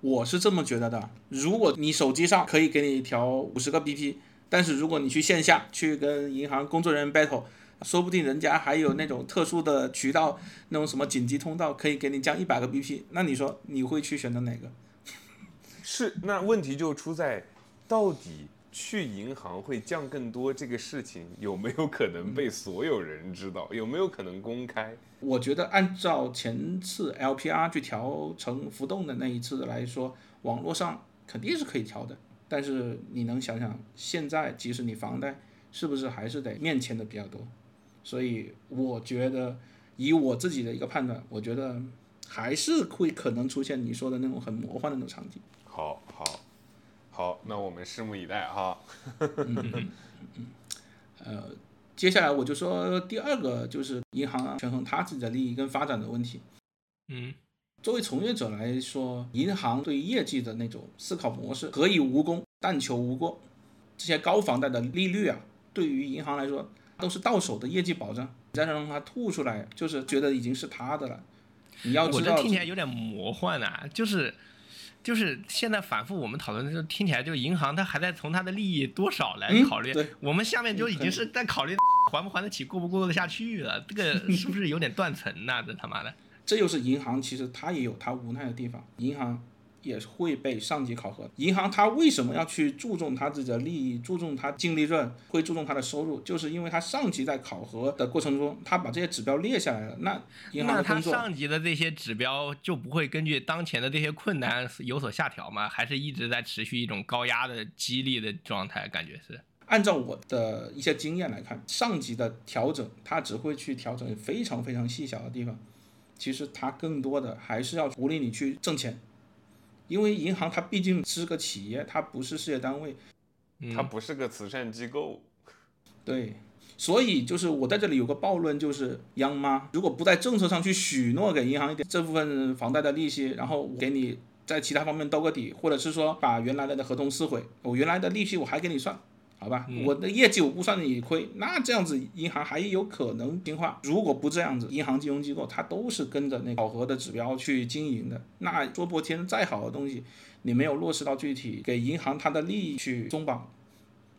我是这么觉得的。如果你手机上可以给你调五十个 BP，但是如果你去线下去跟银行工作人员 battle。说不定人家还有那种特殊的渠道，那种什么紧急通道，可以给你降一百个 BP。那你说你会去选择哪个？是，那问题就出在，到底去银行会降更多这个事情有没有可能被所有人知道？有没有可能公开？我觉得按照前次 LPR 去调成浮动的那一次来说，网络上肯定是可以调的。但是你能想想，现在即使你房贷，是不是还是得面签的比较多？所以我觉得，以我自己的一个判断，我觉得还是会可能出现你说的那种很魔幻的那种场景。好，好，好，那我们拭目以待哈。[laughs] 呃，接下来我就说第二个，就是银行权衡他自己的利益跟发展的问题。嗯，作为从业者来说，银行对业绩的那种思考模式，可以无功，但求无过。这些高房贷的利率啊，对于银行来说。都是到手的业绩保障，你再让它吐出来，就是觉得已经是他的了。你要知道，我这听起来有点魔幻啊，就是，就是现在反复我们讨论的时候，听起来就银行它还在从它的利益多少来考虑，我们下面就已经是在考虑还不还得起，过不过得下去了。这个 [laughs] 是不是有点断层呐？这他妈的，这又是银行，其实它也有它无奈的地方，银行。也会被上级考核。银行它为什么要去注重它自己的利益，注重它净利润，会注重它的收入，就是因为它上级在考核的过程中，他把这些指标列下来了。那银行的工作，上级的这些指标就不会根据当前的这些困难有所下调吗？还是一直在持续一种高压的激励的状态？感觉是。按照我的一些经验来看，上级的调整，它只会去调整非常非常细小的地方，其实它更多的还是要鼓励你去挣钱。因为银行它毕竟是个企业，它不是事业单位，它不是个慈善机构，对，所以就是我在这里有个暴论，就是央妈如果不在政策上去许诺给银行一点这部分房贷的利息，然后给你在其他方面兜个底，或者是说把原来的合同撕毁，我原来的利息我还给你算。好吧，我的业绩我不算你亏，那这样子银行还有可能听话。如果不这样子，银行金融机构它都是跟着那考核的指标去经营的。那说破天再好的东西，你没有落实到具体，给银行它的利益去松绑，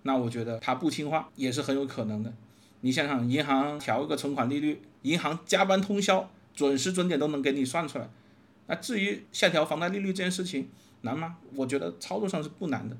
那我觉得它不听话也是很有可能的。你想想，银行调一个存款利率，银行加班通宵，准时准点都能给你算出来。那至于下调房贷利率这件事情难吗？我觉得操作上是不难的。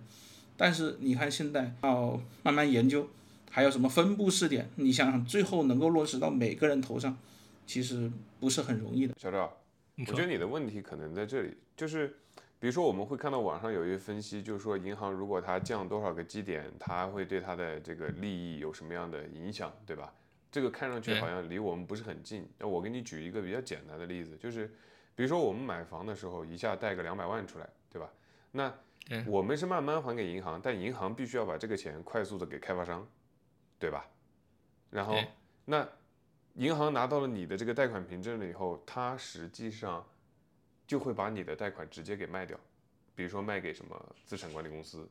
但是你看，现在要慢慢研究，还有什么分布试点？你想想，最后能够落实到每个人头上，其实不是很容易的。小赵，我觉得你的问题可能在这里，就是比如说我们会看到网上有一些分析，就是说银行如果它降多少个基点，它会对它的这个利益有什么样的影响，对吧？这个看上去好像离我们不是很近。那我给你举一个比较简单的例子，就是比如说我们买房的时候一下贷个两百万出来，对吧？那对我们是慢慢还给银行，但银行必须要把这个钱快速的给开发商，对吧？然后那银行拿到了你的这个贷款凭证了以后，它实际上就会把你的贷款直接给卖掉，比如说卖给什么资产管理公司，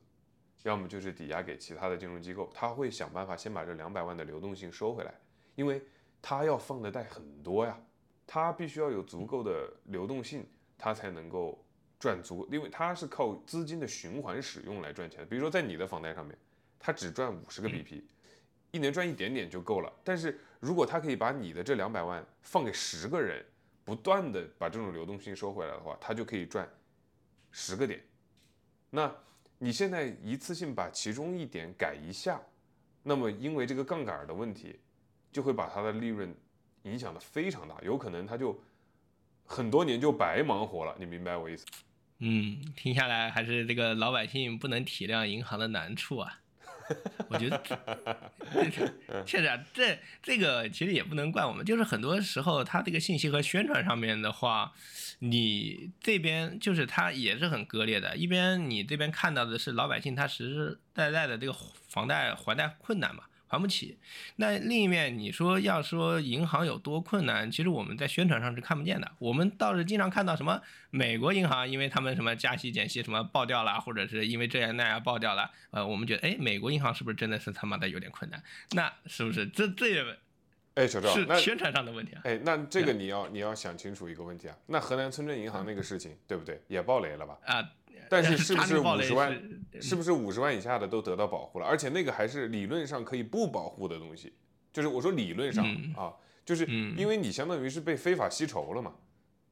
要么就是抵押给其他的金融机构，他会想办法先把这两百万的流动性收回来，因为他要放的贷很多呀，他必须要有足够的流动性，他才能够赚足，因为它是靠资金的循环使用来赚钱的。比如说在你的房贷上面，它只赚五十个 BP，、一年赚一点点就够了。但是如果他可以把你的这两百万放给十个人，不断的把这种流动性收回来的话，他就可以赚十个点。那你现在一次性把其中一点改一下，那么因为这个杠杆的问题，就会把它的利润影响的非常大，有可能他就很多年就白忙活了。你明白我意思？嗯，听下来还是这个老百姓不能体谅银行的难处啊。[laughs] 我觉得确实啊，[laughs] 这这个其实也不能怪我们，就是很多时候他这个信息和宣传上面的话，你这边就是他也是很割裂的。一边你这边看到的是老百姓他实实在在的这个房贷还贷困难嘛，还不起。那另一面你说要说银行有多困难，其实我们在宣传上是看不见的。我们倒是经常看到什么美国银行，因为他们什么加息减息什么爆掉了，或者是因为这样那样爆掉了，呃，我们觉得哎，美国银行是不是真的是他妈的有点困难？那是不是这这也哎，小赵，那是宣传上的问题啊？哎，那这个你要你要想清楚一个问题啊。那河南村镇银行那个事情，对不对？也爆雷了吧？啊，但是 [laughs] 是不是五十万？是是不是五十万以下的都得到保护了？而且那个还是理论上可以不保护的东西，就是我说理论上、嗯啊，就是嗯因为你相当于是被非法吸筹了嘛，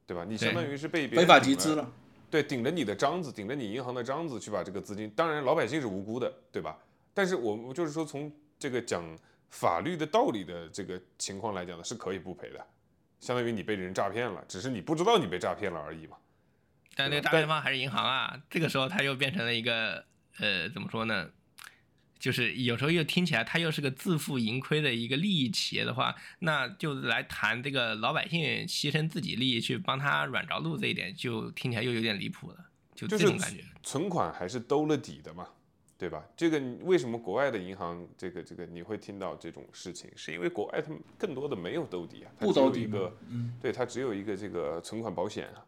对吧？你相当于是被别非法集资了。对，顶着你的章子，顶着你银行的章子去把这个资金，当然老百姓是无辜的，对吧？但是我我就是说，从这个讲法律的道理的这个情况来讲呢，是可以不赔的，相当于你被人诈骗了，只是你不知道你被诈骗了而已嘛。但那大骗方还是银行啊，这个时候它又变成了一个呃，怎么说呢？就是有时候又听起来它又是个自负盈亏的一个利益企业的话，那就来谈这个老百姓牺牲自己利益去帮他软着陆这一点，就听起来又有点离谱了，就就是这种感觉。存款还是兜了底的嘛，对吧？这个为什么国外的银行这个这个你会听到这种事情，是因为国外他们更多的没有兜底啊，它不只有兜底嘛一个，嗯，对，它只有一个这个存款保险啊，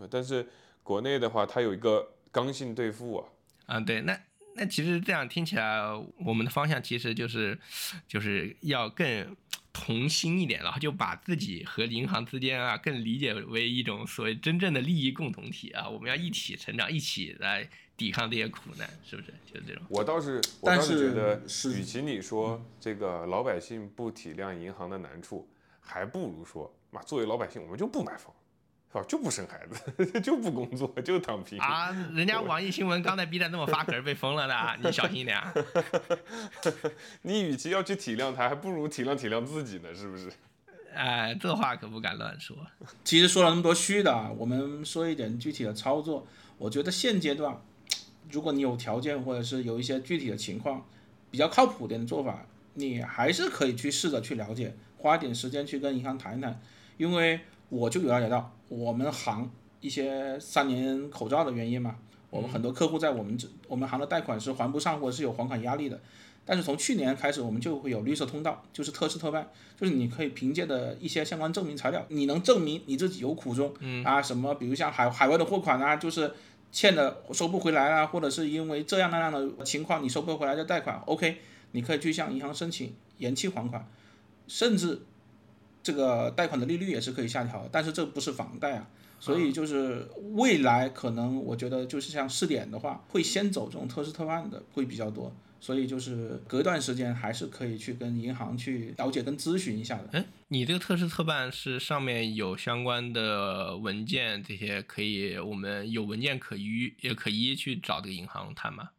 呃但是国内的话，它有一个刚性兑付啊，啊，对，那那其实这样听起来，我们的方向其实就是就是要更同心一点，然后就把自己和银行之间啊，更理解为一种所谓真正的利益共同体啊，我们要一起成长，一起来抵抗这些苦难，是不是？就是这种。我倒是我倒但是觉得，与其你说这个老百姓不体谅银行的难处，还不如说，妈，作为老百姓，我们就不买房，是吧？就不生孩子，[laughs] 就不工作，就躺平。啊，人家网易新闻刚才 B 站那么发，可是被封了的，你小心一点啊！[laughs] 你与其要去体谅他，还不如体谅体谅自己呢，是不是？[laughs] 哎，这话可不敢乱说。其实说了那么多虚的啊，我们说一点具体的操作。我觉得现阶段，如果你有条件或者是有一些具体的情况，比较靠谱点的做法，你还是可以去试着去了解，花点时间去跟银行谈一谈。因为我就有了解到，我们行一些三年口罩的原因嘛，我们很多客户在我们这我们行的贷款是还不上或者是有还款压力的。但是从去年开始，我们就会有绿色通道，就是特事特办，就是你可以凭借的一些相关证明材料，你能证明你自己有苦衷，啊，什么比如像海海外的货款啊，就是欠的收不回来啊，或者是因为这样那样的情况你收不回来的贷款，OK，你可以去向银行申请延期还款，甚至这个贷款的利率也是可以下调，但是这不是房贷啊。所以就是未来可能我觉得就是像试点的话，会先走这种特事特办的会比较多。所以就是隔一段时间还是可以去跟银行去了解跟咨询一下的。哎，你这个特事特办是上面有相关的文件，这些可以我们有文件可依也可依去找这个银行谈吗？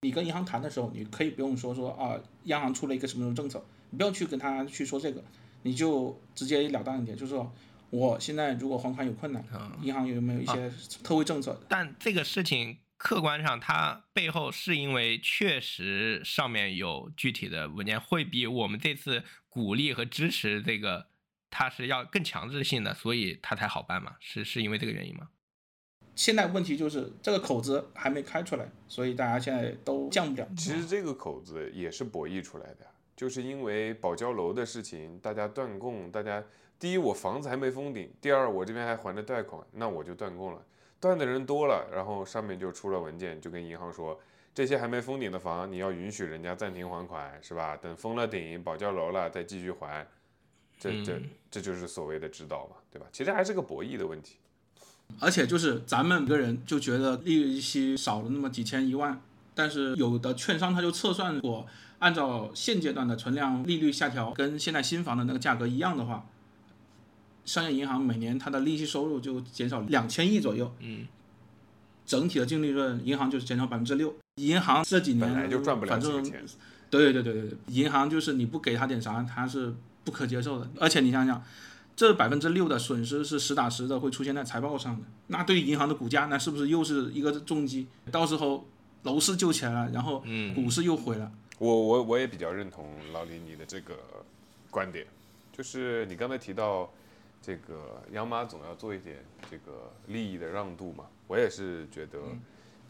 你跟银行谈的时候，你可以不用说说啊，央行出了一个什么什么政策，你不要去跟他去说这个，你就直截了当一点，就是说我现在如果还款有困难，嗯银行有没有一些特惠政策的？但这个事情客观上，它背后是因为确实上面有具体的文件，会比我们这次鼓励和支持这个，它是要更强制性的，所以它才好办嘛？是是因为这个原因吗？现在问题就是这个口子还没开出来，所以大家现在都降不了。其实这个口子也是博弈出来的呀，就是因为保交楼的事情，大家断供，大家第一我房子还没封顶，第二我这边还还着贷款，那我就断供了。断的人多了，然后上面就出了文件，就跟银行说，这些还没封顶的房，你要允许人家暂停还款，是吧？等封了顶，保交楼了再继续还，这这嗯这就是所谓的指导嘛，对吧？其实还是个博弈的问题。而且就是咱们个人就觉得利息少了那么几千一万，但是有的券商他就测算过，按照现阶段的存量利率下调跟现在新房的那个价格一样的话，商业银行每年它的利息收入就减少两千亿左右，嗯，整体的净利润银行就是减少百分之六。银行这几年本来就赚不了几个钱，对对对对对，银行就是你不给他点啥，他是不可接受的。而且你想想，这百分之六的损失是实打实的会出现在财报上的，那对于银行的股价，那是不是又是一个重击？到时候楼市救起来了，然后嗯股市又毁了。我我我也比较认同老李你的这个观点，就是你刚才提到这个央妈总要做一点这个利益的让渡嘛，我也是觉得，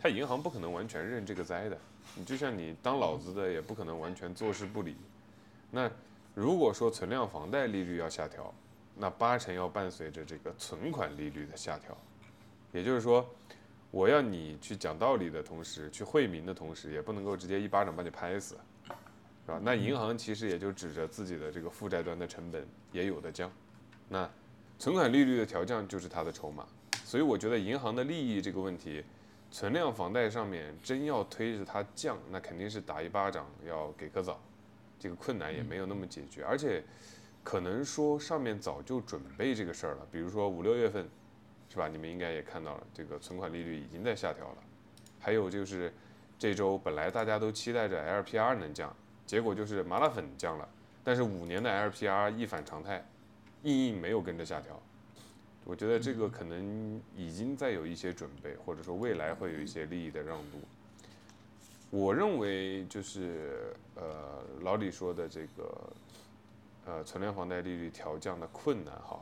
他银行不可能完全认这个灾的，你就像你当老子的也不可能完全坐视不理。那如果说存量房贷利率要下调，那八成要伴随着这个存款利率的下调，也就是说。我要你去讲道理的同时，去惠民的同时，也不能够直接一巴掌把你拍死，是吧？那银行其实也就指着自己的这个负债端的成本也有的降，那存款利率的调降就是它的筹码，所以我觉得银行的利益这个问题，存量房贷上面真要推着它降，那肯定是打一巴掌要给个枣，这个困难也没有那么解决，而且可能说上面早就准备这个事儿了，比如说五六月份。是吧？你们应该也看到了，这个存款利率已经在下调了。还有就是，这周本来大家都期待着 LPR 能降，结果就是麻辣粉降了，但是五年的 LPR 一反常态，硬硬没有跟着下调。我觉得这个可能已经在有一些准备，或者说未来会有一些利益的让渡。我认为就是呃老李说的这个呃存量房贷利率调降的困难哈。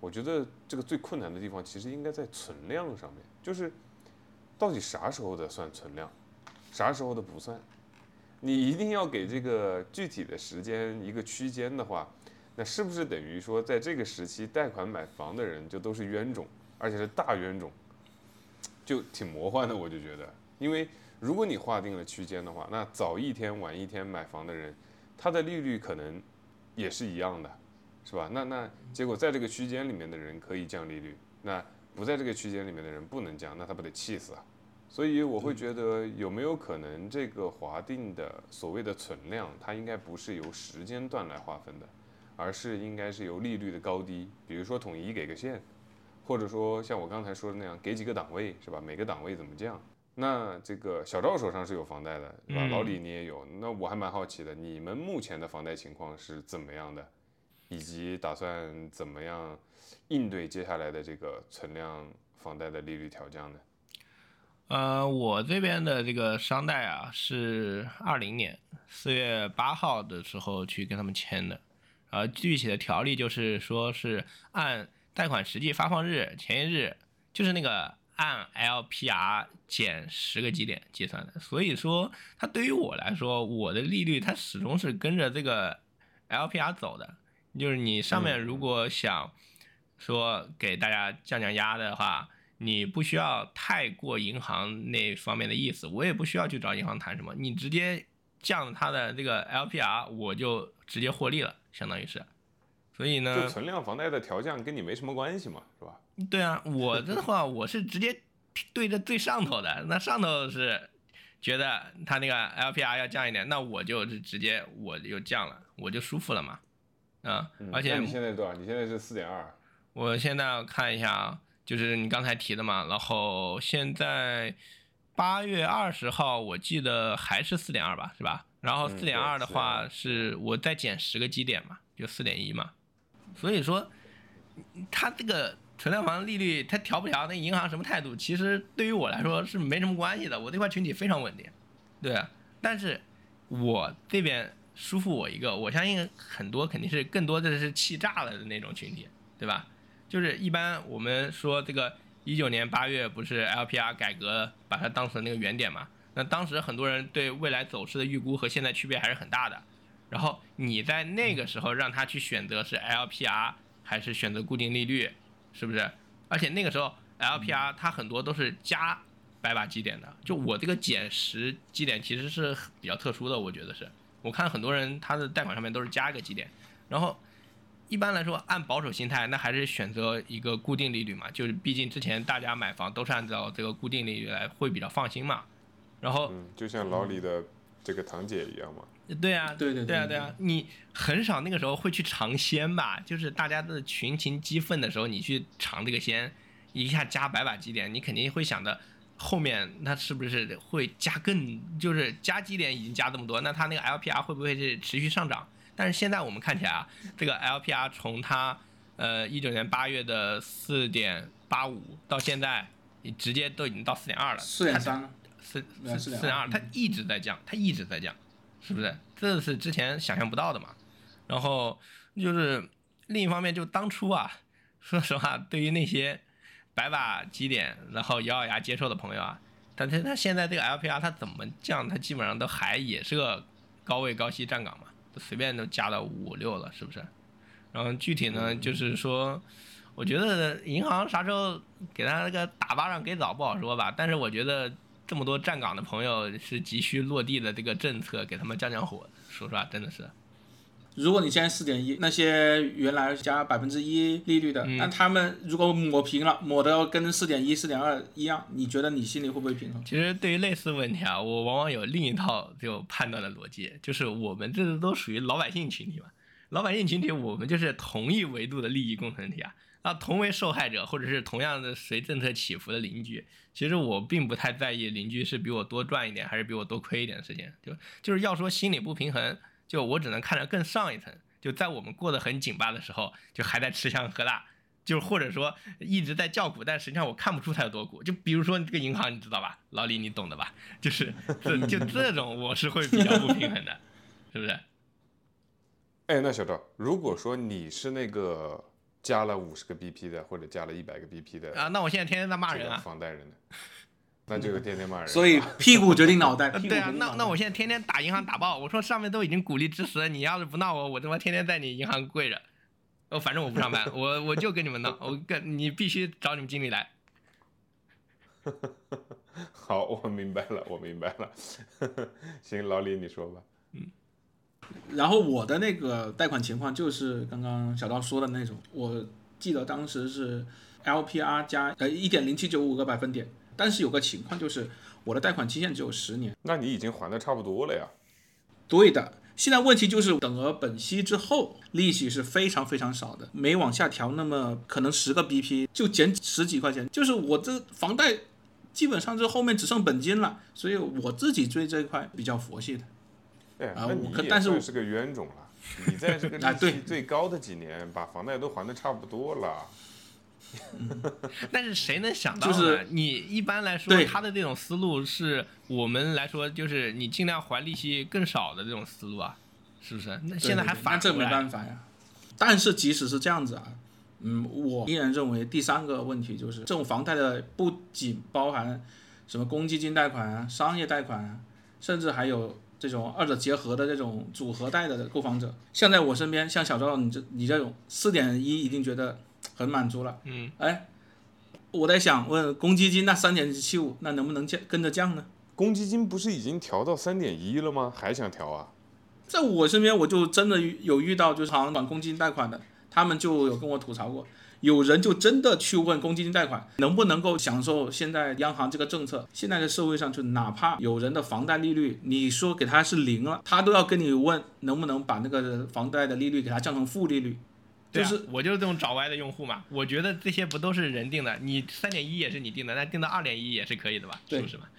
我觉得这个最困难的地方其实应该在存量上面，就是到底啥时候的算存量，啥时候的不算？你一定要给这个具体的时间一个区间的话，那是不是等于说在这个时期贷款买房的人就都是冤种，而且是大冤种，就挺魔幻的。我就觉得，因为如果你划定了区间的话，那早一天晚一天买房的人，他的利率可能也是一样的。是吧？那那结果在这个区间里面的人可以降利率，那不在这个区间里面的人不能降，那他不得气死啊？所以我会觉得有没有可能这个划定的所谓的存量，它应该不是由时间段来划分的，而是应该是由利率的高低，比如说统一给个线，或者说像我刚才说的那样给几个档位，是吧？每个档位怎么降？那这个小赵手上是有房贷的，是吧？嗯老李你也有，那我还蛮好奇的，你们目前的房贷情况是怎么样的？以及打算怎么样应对接下来的这个存量房贷的利率调降呢？呃，我这边的这个商贷啊，是二零年四月八号的时候去跟他们签的，呃，具体的条例就是说是按贷款实际发放日前一日，就是那个按 LPR 减十个基点计算的，所以说它对于我来说，我的利率它始终是跟着这个 LPR 走的。就是你上面如果想说给大家降降压的话，你不需要太过银行那方面的意思，我也不需要去找银行谈什么，你直接降它的这个 LPR，我就直接获利了，相当于是。所以就呢，存量房贷的调降跟你没什么关系嘛，是吧？对啊，我的话我是直接对着最上头的，那上头是觉得他那个 LPR 要降一点，那我就是直接我就降了，我就舒服了嘛。啊、嗯而且你现在多少？你现在是四点二，我现在看一下啊，就是你刚才提的嘛，然后现在八月二十号，我记得还是四点二吧，是吧？然后嗯四点二的话是我再减十个基点嘛，就四点一嘛。所以说，它这个存量房利率它调不调，那银行什么态度，其实对于我来说是没什么关系的。我这块群体非常稳定，对啊。但是我这边舒服我一个，我相信很多肯定是更多的是气炸了的那种群体，对吧？就是一般我们说这个一九年八月不是 LPR 改革，把它当成那个原点嘛？那当时很多人对未来走势的预估和现在区别还是很大的。然后你在那个时候让他去选择是 LPR 还是选择固定利率，是不是？而且那个时候 LPR 它很多都是加百把基点的，就我这个减十基点其实是比较特殊的，我觉得是。我看很多人他的贷款上面都是加一个基点，然后一般来说按保守心态，那还是选择一个固定利率嘛，就是毕竟之前大家买房都是按照这个固定利率来，会比较放心嘛。然后嗯，就像老李的这个堂姐一样嘛。对啊，对对对啊，对啊，你很少那个时候会去尝鲜吧？就是大家的群情激愤的时候，你去尝这个鲜，一下加百把基点，你肯定会想着后面它是不是会加更，就是加基点已经加这么多，那它那个 LPR 会不会是持续上涨？但是现在我们看起来啊，这个 LPR 从它呃一九年八月的四点八五到现在，你直接都已经到四点二了，四点三了，四四四点二，4.2它一直在降，它一直在降，是不是？这是之前想象不到的嘛。然后就是另一方面，就当初啊，说实话，对于那些百把基点，然后咬咬牙接受的朋友啊，但他他现在这个 LPR 他怎么降，他基本上都还也是个高位高息站岗嘛，都随便都加到五六了，是不是？然后具体呢，就是说，我觉得银行啥时候给他那个打巴掌给早不好说吧，但是我觉得这么多站岗的朋友是急需落地的这个政策给他们降降火，说实话真的是。如果你现在四点一，那些原来加百分之一利率的，嗯。那他们如果抹平了，抹的跟四点一、四点二一样，你觉得你心里会不会平衡？其实对于类似问题啊，我往往有另一套就判断的逻辑，就是我们这都属于老百姓群体嘛，老百姓群体我们就是同一维度的利益共同体啊，那，同为受害者或者是同样的随政策起伏的邻居，其实我并不太在意邻居是比我多赚一点还是比我多亏一点的事情，就就是要说心理不平衡，就我只能看着更上一层，就在我们过得很紧巴的时候，就还在吃香喝辣。就或者说一直在叫苦，但实际上我看不出它有多苦。就比如说这个银行，你知道吧？老李，你懂的吧？就是这就这种，我是会比较不平衡的，是不是？哎，那小赵，如果说你是那个加了五十个 BP 的，或者加了一百个 BP 的啊，那我现在天天在骂人啊。房贷人呢，那就是天天骂人。所以屁股决定脑袋。[laughs] 屁股对啊那那我现在天天打银行打爆，我说上面都已经鼓励支持了，你要是不闹我，我他妈天天在你银行跪着。哦，反正我不上班，我我就跟你们闹，我跟你必须找你们经理来。[laughs] 好，我明白了，我明白了。[laughs] 行，老李你说吧。嗯然后我的那个贷款情况就是刚刚小赵说的那种，我记得当时是 LPR 加呃一点零七九五个百分点，但是有个情况就是我的贷款期限只有十年。那你已经还的差不多了呀。对的，现在问题就是等额本息之后，利息是非常非常少的，没往下调，那么可能十个 BP 就减十几块钱，就是我这房贷基本上是后面只剩本金了，所以我自己追这一块比较佛系的。哎，啊但是我算是个冤种了。你在这个 [laughs] 利息最高的几年，把房贷都还的差不多了。[laughs] 但是谁能想到呢？就是你一般来说，对他的这种思路是我们来说，就是你尽量还利息更少的这种思路啊，是不是？那现在还对对那这没办法呀。但是即使是这样子啊，嗯，我依然认为第三个问题就是，这种房贷的不仅包含什么公积金贷款啊、商业贷款啊，甚至还有这种二者结合的这种组合贷的购房者。像在我身边，像小赵你这你这种四点一已经觉得很满足了，嗯，哎，我在想问公积金那三点七五那能不能降跟着降呢？公积金不是已经调到三点一了吗？还想调啊？在我身边，我就真的有遇到就是行管公积金贷款的，他们就有跟我吐槽过，有人就真的去问公积金贷款能不能够享受现在央行这个政策。现在的社会上，就哪怕有人的房贷利率，你说给他是零了，他都要跟你问能不能把那个房贷的利率给他降成负利率。就是我就是这种找歪的用户嘛。我觉得这些不都是人定的？你三点一也是你定的，那定到二点一也是可以的吧？是不是嘛？[laughs]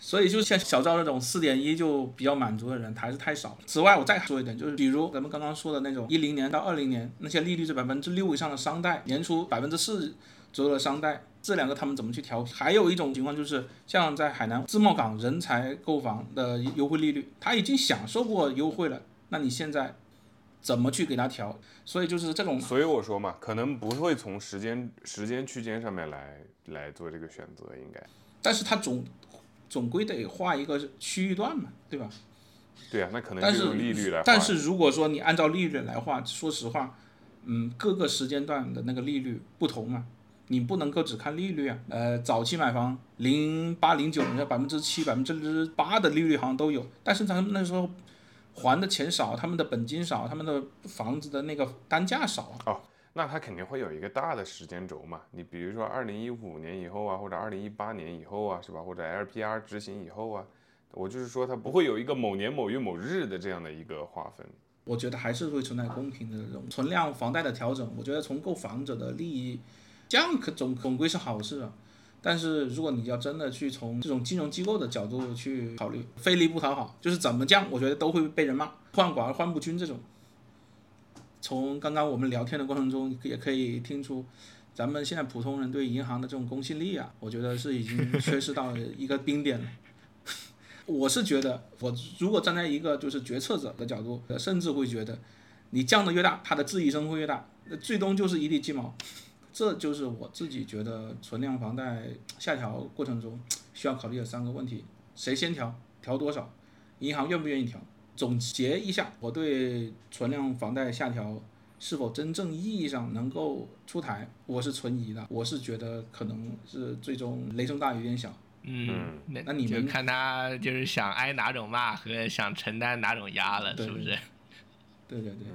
所以就像小赵这种四点一就比较满足的人还是太少了。此外，我再说一点，就是比如咱们刚刚说的那种一零年到二零年那些利率是百分之六以上的商贷，年初百分之四左右的商贷，这两个他们怎么去调？还有一种情况就是像在海南自贸港人才购房的优惠利率，他已经享受过优惠了，那你现在怎么去给他调？所以就是这种，所以我说嘛，可能不会从时间时间区间上面来来做这个选择，应该。但是它总总归得画一个区域段嘛，对吧？对啊，那可能但就是用利率来但划是如果说你按照利率来画，说实话，嗯，各个时间段的那个利率不同嘛，你不能够只看利率啊。呃，早期买房零八零九年百分之七、百分之八的利率好像都有，但是咱们那时候还的钱少，他们的本金少，他们的房子的那个单价少啊。哦，那它肯定会有一个大的时间轴嘛。你比如说二零一五年以后啊，或者二零一八年以后啊，是吧？或者 LPR 执行以后啊，我就是说它不会有一个某年某月某日的这样的一个划分。我觉得还是会存在公平的这种存量房贷的调整。我觉得从购房者的利益，这样可总总归是好事啊。但是如果你要真的去从这种金融机构的角度去考虑，费力不讨好，就是怎么降，我觉得都会被人骂，患寡而患不均这种。从刚刚我们聊天的过程中，也可以听出，咱们现在普通人对银行的这种公信力啊，我觉得是已经缺失到一个冰点了。[laughs] 我是觉得，我如果站在一个就是决策者的角度，甚至会觉得，你降的越大，它的质疑声会越大，那最终就是一地鸡毛。这就是我自己觉得存量房贷下调过程中需要考虑的三个问题：谁先调，调多少，银行愿不愿意调。总结一下，我对存量房贷下调是否真正意义上能够出台，我是存疑的。我是觉得可能是最终雷声大雨点小。嗯，那那你们看他就是想挨哪种骂和想承担哪种压了，对是不是？对对对。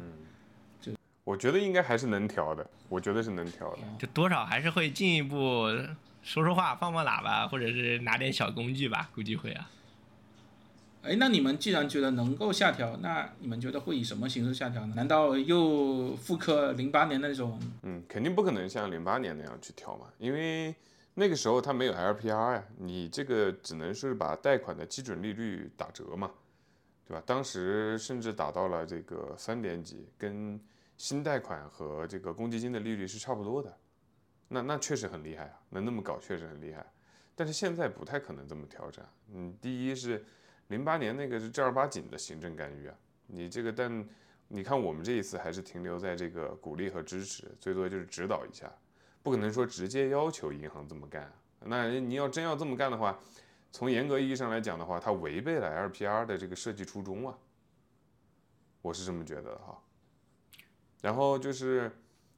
我觉得应该还是能调的，我觉得是能调的。就多少还是会进一步说说话、放放喇叭，或者是拿点小工具吧，估计会啊。哎，那你们既然觉得能够下调，那你们觉得会以什么形式下调呢？难道又复刻零八年那种？嗯，肯定不可能像零八年那样去调嘛，因为那个时候它没有 LPR 呀，你这个只能是把贷款的基准利率打折嘛，对吧？当时甚至打到了这个三点几，跟新贷款和这个公积金的利率是差不多的，那那确实很厉害啊，能那么搞确实很厉害，但是现在不太可能这么调整。嗯，第一是零八年那个是正儿八经的行政干预啊，你这个但你看我们这一次还是停留在这个鼓励和支持，最多就是指导一下，不可能说直接要求银行这么干。那你要真要这么干的话，从严格意义上来讲的话，它违背了 LPR 的这个设计初衷啊，我是这么觉得的哈。然后就是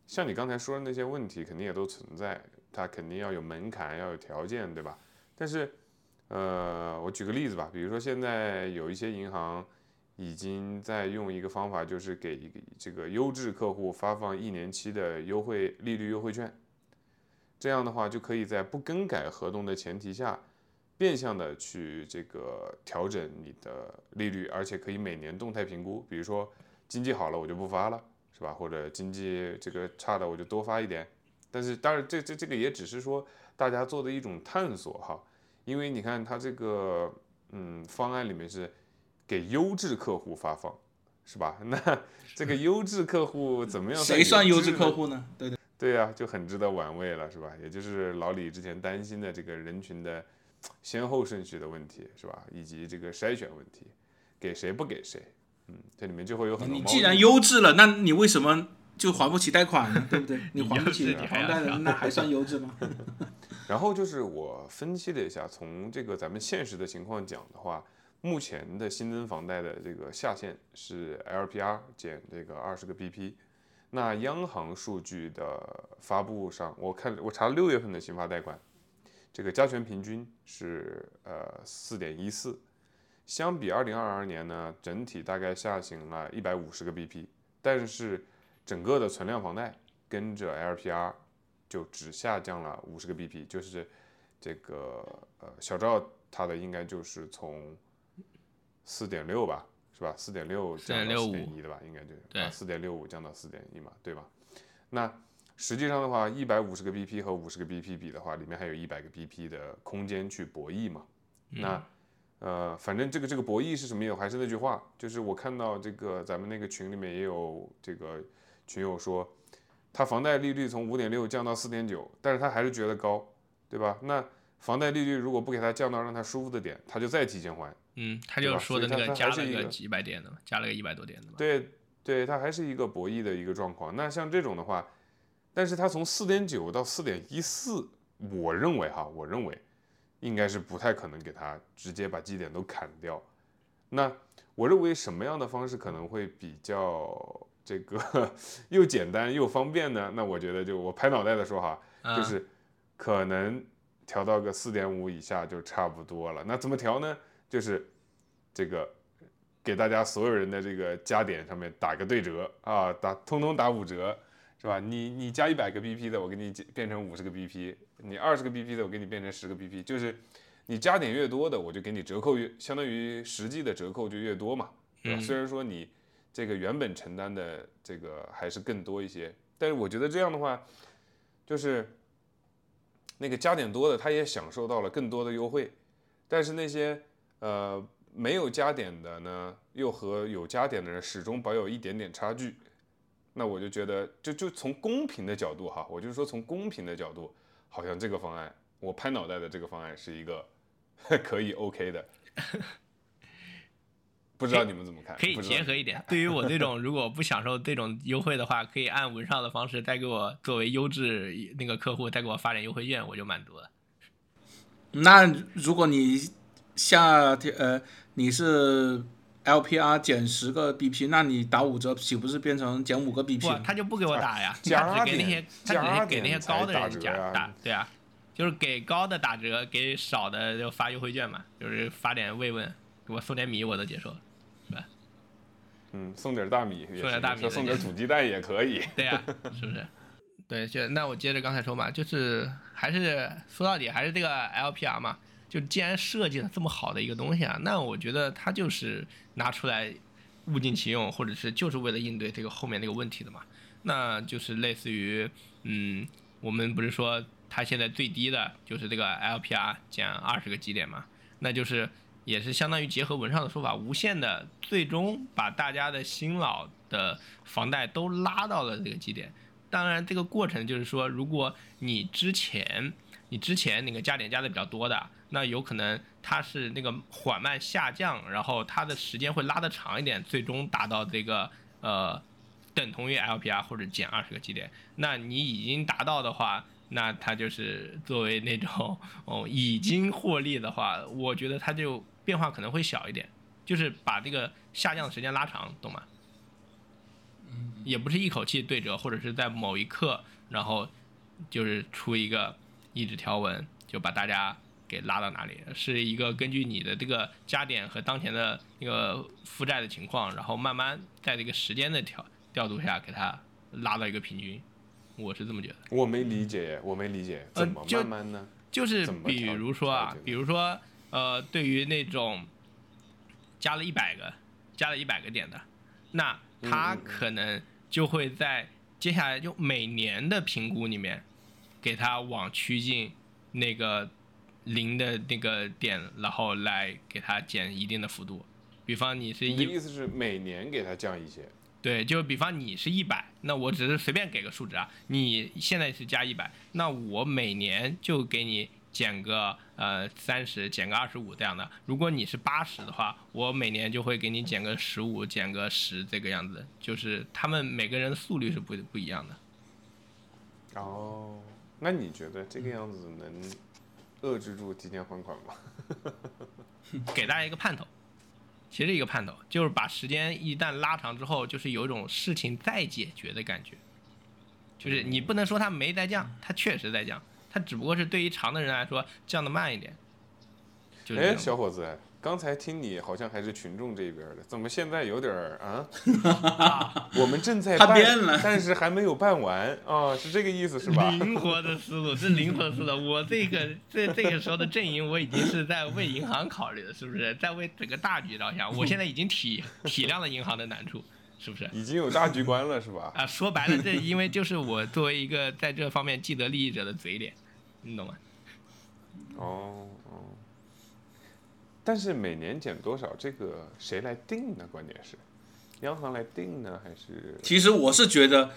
像你刚才说的那些问题，肯定也都存在，它肯定要有门槛，要有条件，对吧？但是，呃，我举个例子吧，比如说现在有一些银行已经在用一个方法，就是给这个优质客户发放一年期的优惠利率优惠券，这样的话就可以在不更改合同的前提下，变相的去这个调整你的利率，而且可以每年动态评估，比如说经济好了我就不发了。是吧？或者经济这个差的，我就多发一点。但是当然，这这这个也只是说大家做的一种探索哈。因为你看它这个嗯方案里面是给优质客户发放，是吧？[laughs] 那这个优质客户怎么样？谁算优质客？户呢？对对。对呀、就很值得玩味了，是吧？也就是老李之前担心的这个人群的先后顺序的问题，是吧？以及这个筛选问题，给谁不给谁。嗯，这里面就会有很多你既然优质了，那你为什么就还不起贷款呢？[laughs] 对不对？[laughs] 你还不起房贷了，调那还算优质吗？[laughs] 然后就是我分析了一下，从这个咱们现实的情况讲的话，目前的新增房贷的这个下限是 LPR 减这个二十个 BP。那央行数据的发布上，我看我查了六月份的新发贷款，这个加权平均是呃四点一四，相比二零二二年呢，整体大概下行了一百五十个 BP，但是整个的存量房贷跟着 LPR 就只下降了五十个 BP，就是这个呃小赵他的应该就是从四点六吧，是吧？四点六降到四点一的吧，应该就是对四点六五降到四点一嘛，对吧？那实际上的话，一百五十个 BP 和五十个 BP 比的话，里面还有一百个 BP 的空间去博弈嘛。那呃，反正这个这个博弈是什么也还是那句话，就是我看到这个咱们那个群里面也有这个群友说，他房贷利率从五点六降到四点九，但是他还是觉得高，对吧？那房贷利率如果不给他降到让他舒服的点，他就再提前还。嗯，他就说的那个加了一个个几百点的嘛，加了个一百多点的嘛。对对，它还是一个博弈的一个状况。那像这种的话，但是它从四点九到四点一四，我认为哈，我认为应该是不太可能给它直接把基点都砍掉。那我认为什么样的方式可能会比较这个又简单又方便呢？那我觉得就我拍脑袋的说哈，啊就是可能调到个四点五以下就差不多了。那怎么调呢？就是这个给大家所有人的这个加点上面打个对折啊，打通通打五折，是吧？你你加一百个 BP 的，我给你变成五十个 BP；你二十个 BP 的，我给你变成十个 BP。就是你加点越多的，我就给你折扣越，相当于实际的折扣就越多嘛，对吧？嗯虽然说你这个原本承担的这个还是更多一些，但是我觉得这样的话，就是那个加点多的，他也享受到了更多的优惠，但是那些呃没有加点的呢，又和有加点的人始终保有一点点差距。那我就觉得，就就从公平的角度哈，我就是说从公平的角度，好像这个方案，我拍脑袋的这个方案是一个 [laughs] 可以 OK 的。不知道你们怎么看？可以结合一点。对于我这种如果不享受这种优惠的话，可以按文上的方式再给我作为优质那个客户再给我发点优惠券，我就满足了。那如果你下呃你是 LPR 减十个 BP，那你打五折岂不是变成减五个 BP？他就不给我打呀，[laughs] 加他只给那些他只是给那些高的人加打打，对啊，就是给高的打折，给少的就发优惠券嘛，就是发点慰问，给我送点米我都接受。是吧嗯，送点大米，送点大米说送点土鸡蛋也可以。[laughs] 对呀、是不是？对，就那我接着刚才说嘛，就是还是说到底还是这个 LPR 嘛，就既然设计了这么好的一个东西啊，那我觉得它就是拿出来物尽其用，或者是就是为了应对这个后面那个问题的嘛。那就是类似于，嗯，我们不是说它现在最低的就是这个 LPR 减二十个基点嘛，那就是也是相当于结合文上的说法，无限的最终把大家的新老的房贷都拉到了这个基点。当然，这个过程就是说，如果你之前你之前那个加点加的比较多的，那有可能它是那个缓慢下降，然后它的时间会拉得长一点，最终达到这个呃等同于 LPR 或者减二十个基点。那你已经达到的话，那它就是作为那种哦已经获利的话，我觉得它就变化可能会小一点，就是把这个下降的时间拉长，懂吗？也不是一口气对折，或者是在某一刻，然后就是出一个抑制条文，就把大家给拉到哪里，是一个根据你的这个加点和当前的那个负债的情况，然后慢慢在这个时间的调调度下给它拉到一个平均，我是这么觉得。我没理解，我没理解，怎么慢慢呢？就是比如说啊，比如说呃，对于那种加了一百个加了一百个点的，那他可能就会在接下来就每年的评估里面，给他往趋近那个零的那个点，然后来给它减一定的幅度。比方你是一你的意思是每年给它降一些？对，就比方你是一百，那我只是随便给个数值啊，你现在是加一百，那我每年就给你减个呃三十，减个二十五这样的。如果你是八十的话，我每年就会给你减个十五，减个十这个样子。就是他们每个人的速率是不不一样的。哦，那你觉得这个样子能遏制住提前还款吧？[laughs] 给大家一个盼头，其实一个盼头就是把时间一旦拉长之后，就是有一种事情在解决的感觉。就是你不能说它没在降，它确实在降，它只不过是对于长的人来说降的慢一点。哎，小伙子，刚才听你好像还是群众这边的，怎么现在有点儿啊？[laughs] 啊，我们正在他办，变了但是还没有办完啊，是这个意思是吧？灵活的思路，这灵活的思路。我这个这这个时候的阵营，我已经是在为银行考虑了，是不是？在为整个大局着想。我现在已经体体谅了银行的难处，是不是？已经有大局观了是吧？啊，说白了，这因为就是我作为一个在这方面既得利益者的嘴脸，你懂吗？哦哦，但是每年减多少，这个谁来定呢？关键是，央行来定呢，还是？其实我是觉得，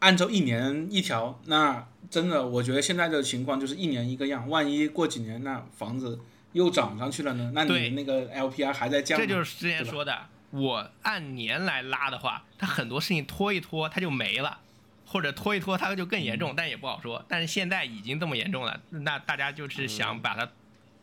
按照一年一条，那真的，我觉得现在的情况就是一年一个样。万一过几年那房子又涨上去了呢？那你那个 LPR 还在降。这就是之前说的，我按年来拉的话，它很多事情拖一拖它就没了，或者拖一拖它就更严重，但也不好说。但是现在已经这么严重了，那大家就是想把它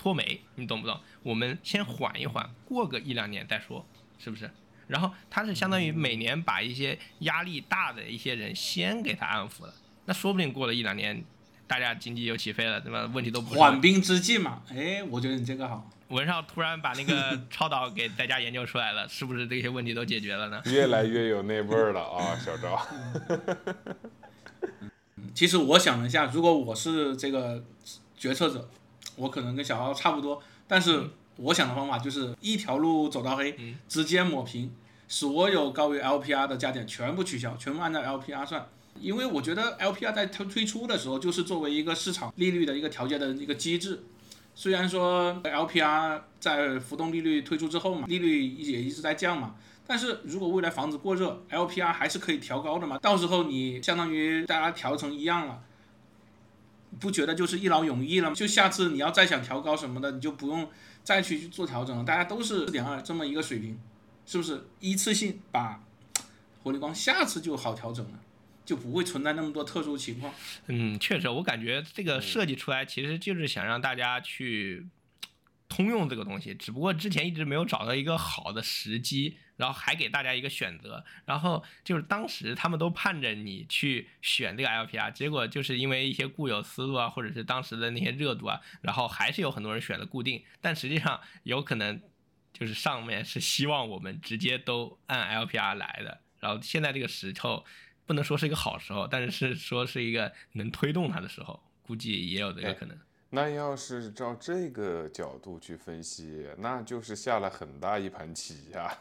拖没，你懂不懂？我们先缓一缓，过个一两年再说，是不是？然后他是相当于每年把一些压力大的一些人先给他安抚了，那说不定过了一两年，大家经济又起飞了，对吧？问题都不缓兵之计嘛。哎，我觉得你这个好。文少突然把那个超导给大家研究出来了，是不是这些问题都解决了呢？越来越有那味儿了啊，小赵。[laughs] 其实我想了一下，如果我是这个决策者。我可能跟小奥差不多，但是我想的方法就是一条路走到黑，直接抹平所有高于 LPR 的加点全部取消，全部按照 LPR 算。因为我觉得 LPR 在推推出的时候就是作为一个市场利率的一个调节的一个机制。虽然说 LPR 在浮动利率推出之后嘛，利率也一直在降嘛，但是如果未来房子过热，LPR 还是可以调高的嘛。到时候你相当于大家调成一样了。不觉得就是一劳永逸了吗？就下次你要再想调高什么的，你就不用再去做调整了。大家都是四点二这么一个水平，是不是一次性把活力光下次就好调整了，就不会存在那么多特殊情况。嗯，确实，我感觉这个设计出来其实就是想让大家去通用这个东西，只不过之前一直没有找到一个好的时机。然后还给大家一个选择，然后就是当时他们都盼着你去选这个 LPR，结果就是因为一些固有思路啊，或者是当时的那些热度啊，然后还是有很多人选了固定，但实际上有可能就是上面是希望我们直接都按 LPR 来的，然后现在这个时候不能说是一个好时候，但是是说是一个能推动它的时候，估计也有这个可能。那要是照这个角度去分析，那就是下了很大一盘棋呀。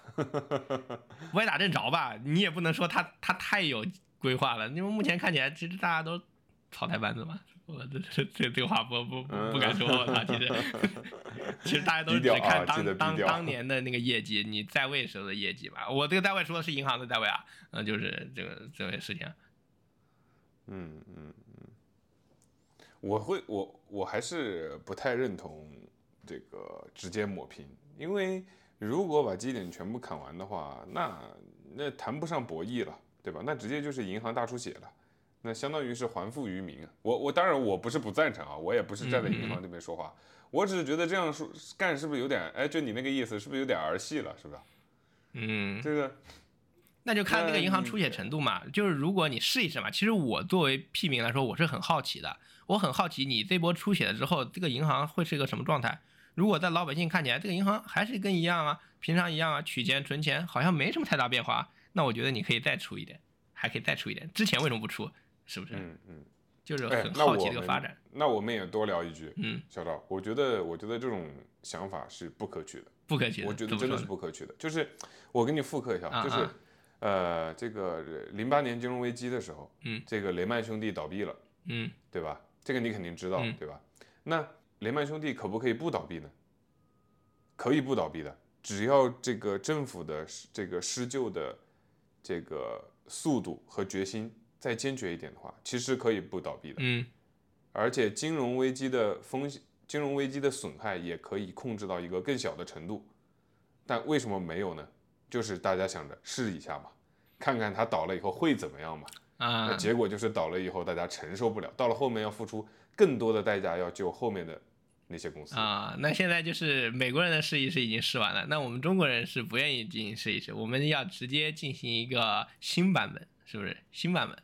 [laughs] 歪打正着吧，你也不能说他他太有规划了。因为目前看起来，其实大家都草台班子嘛。我这这这这话不不不敢说啊，其实 [laughs] 其实大家都只看当当当年的那个业绩，你在位时候的业绩吧。我这个在位说的是银行的在位啊，嗯，就是这个这位事情。嗯嗯。我会我我还是不太认同这个直接抹平，因为如果把基点全部砍完的话，那那谈不上博弈了，对吧？那直接就是银行大出血了，那相当于是还富于民啊。我我当然我不是不赞成啊，我也不是站在银行这边说话，我只是觉得这样说干是不是有点哎，就你那个意思是不是有点儿戏了，是不是？嗯，这个那就看那个银行出血程度嘛。就是如果你试一试嘛，其实我作为屁民来说，我是很好奇的。我很好奇，你这波出血了之后，这个银行会是一个什么状态？如果在老百姓看起来，这个银行还是跟一样啊，平常一样啊，取钱存钱好像没什么太大变化，那我觉得你可以再出一点，还可以再出一点。之前为什么不出？是不是？嗯嗯，就是很好奇这个发展。那我们也多聊一句，嗯，小赵，我觉得我觉得这种想法是不可取的，不可取的。我觉得真的是不可取的。就是我给你复刻一下，就是呃，这个零八年金融危机的时候，嗯，这个雷曼兄弟倒闭了，嗯，对吧？这个你肯定知道，对吧？那雷曼兄弟可不可以不倒闭呢？可以不倒闭的，只要这个政府的这个施救的这个速度和决心再坚决一点的话，其实可以不倒闭的。嗯，而且金融危机的风险、金融危机的损害也可以控制到一个更小的程度。但为什么没有呢？就是大家想着试一下嘛，看看它倒了以后会怎么样嘛。啊，结果就是倒了以后，大家承受不了，到了后面要付出更多的代价，要救后面的那些公司啊。那现在就是美国人的试一试已经试完了，那我们中国人是不愿意进行试一试，我们要直接进行一个新版本，是不是新版本？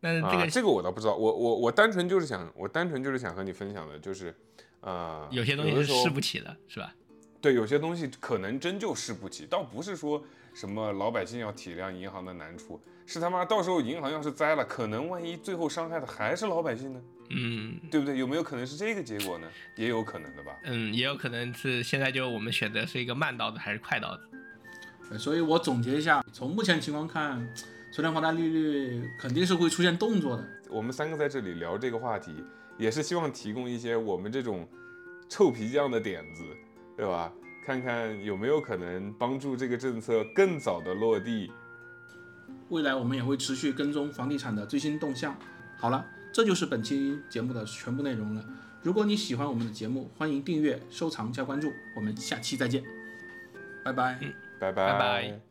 那这个这个我倒不知道，我我我单纯就是想，我单纯就是想和你分享的，就是呃，有些东西是试不起的，是吧？对，有些东西可能真就试不起，倒不是说什么老百姓要体谅银行的难处。是他妈，到时候银行要是栽了，可能万一最后伤害的还是老百姓呢？嗯，对不对？有没有可能是这个结果呢？也有可能的吧。嗯，也有可能是现在就我们选择是一个慢刀子还是快刀子。所以我总结一下，从目前情况看，存量房贷利率肯定是会出现动作的。我们三个在这里聊这个话题，也是希望提供一些我们这种臭皮匠的点子，对吧？看看有没有可能帮助这个政策更早的落地。未来我们也会持续跟踪房地产的最新动向。好了，这就是本期节目的全部内容了。如果你喜欢我们的节目，欢迎订阅、收藏加关注。我们下期再见，拜拜。拜拜拜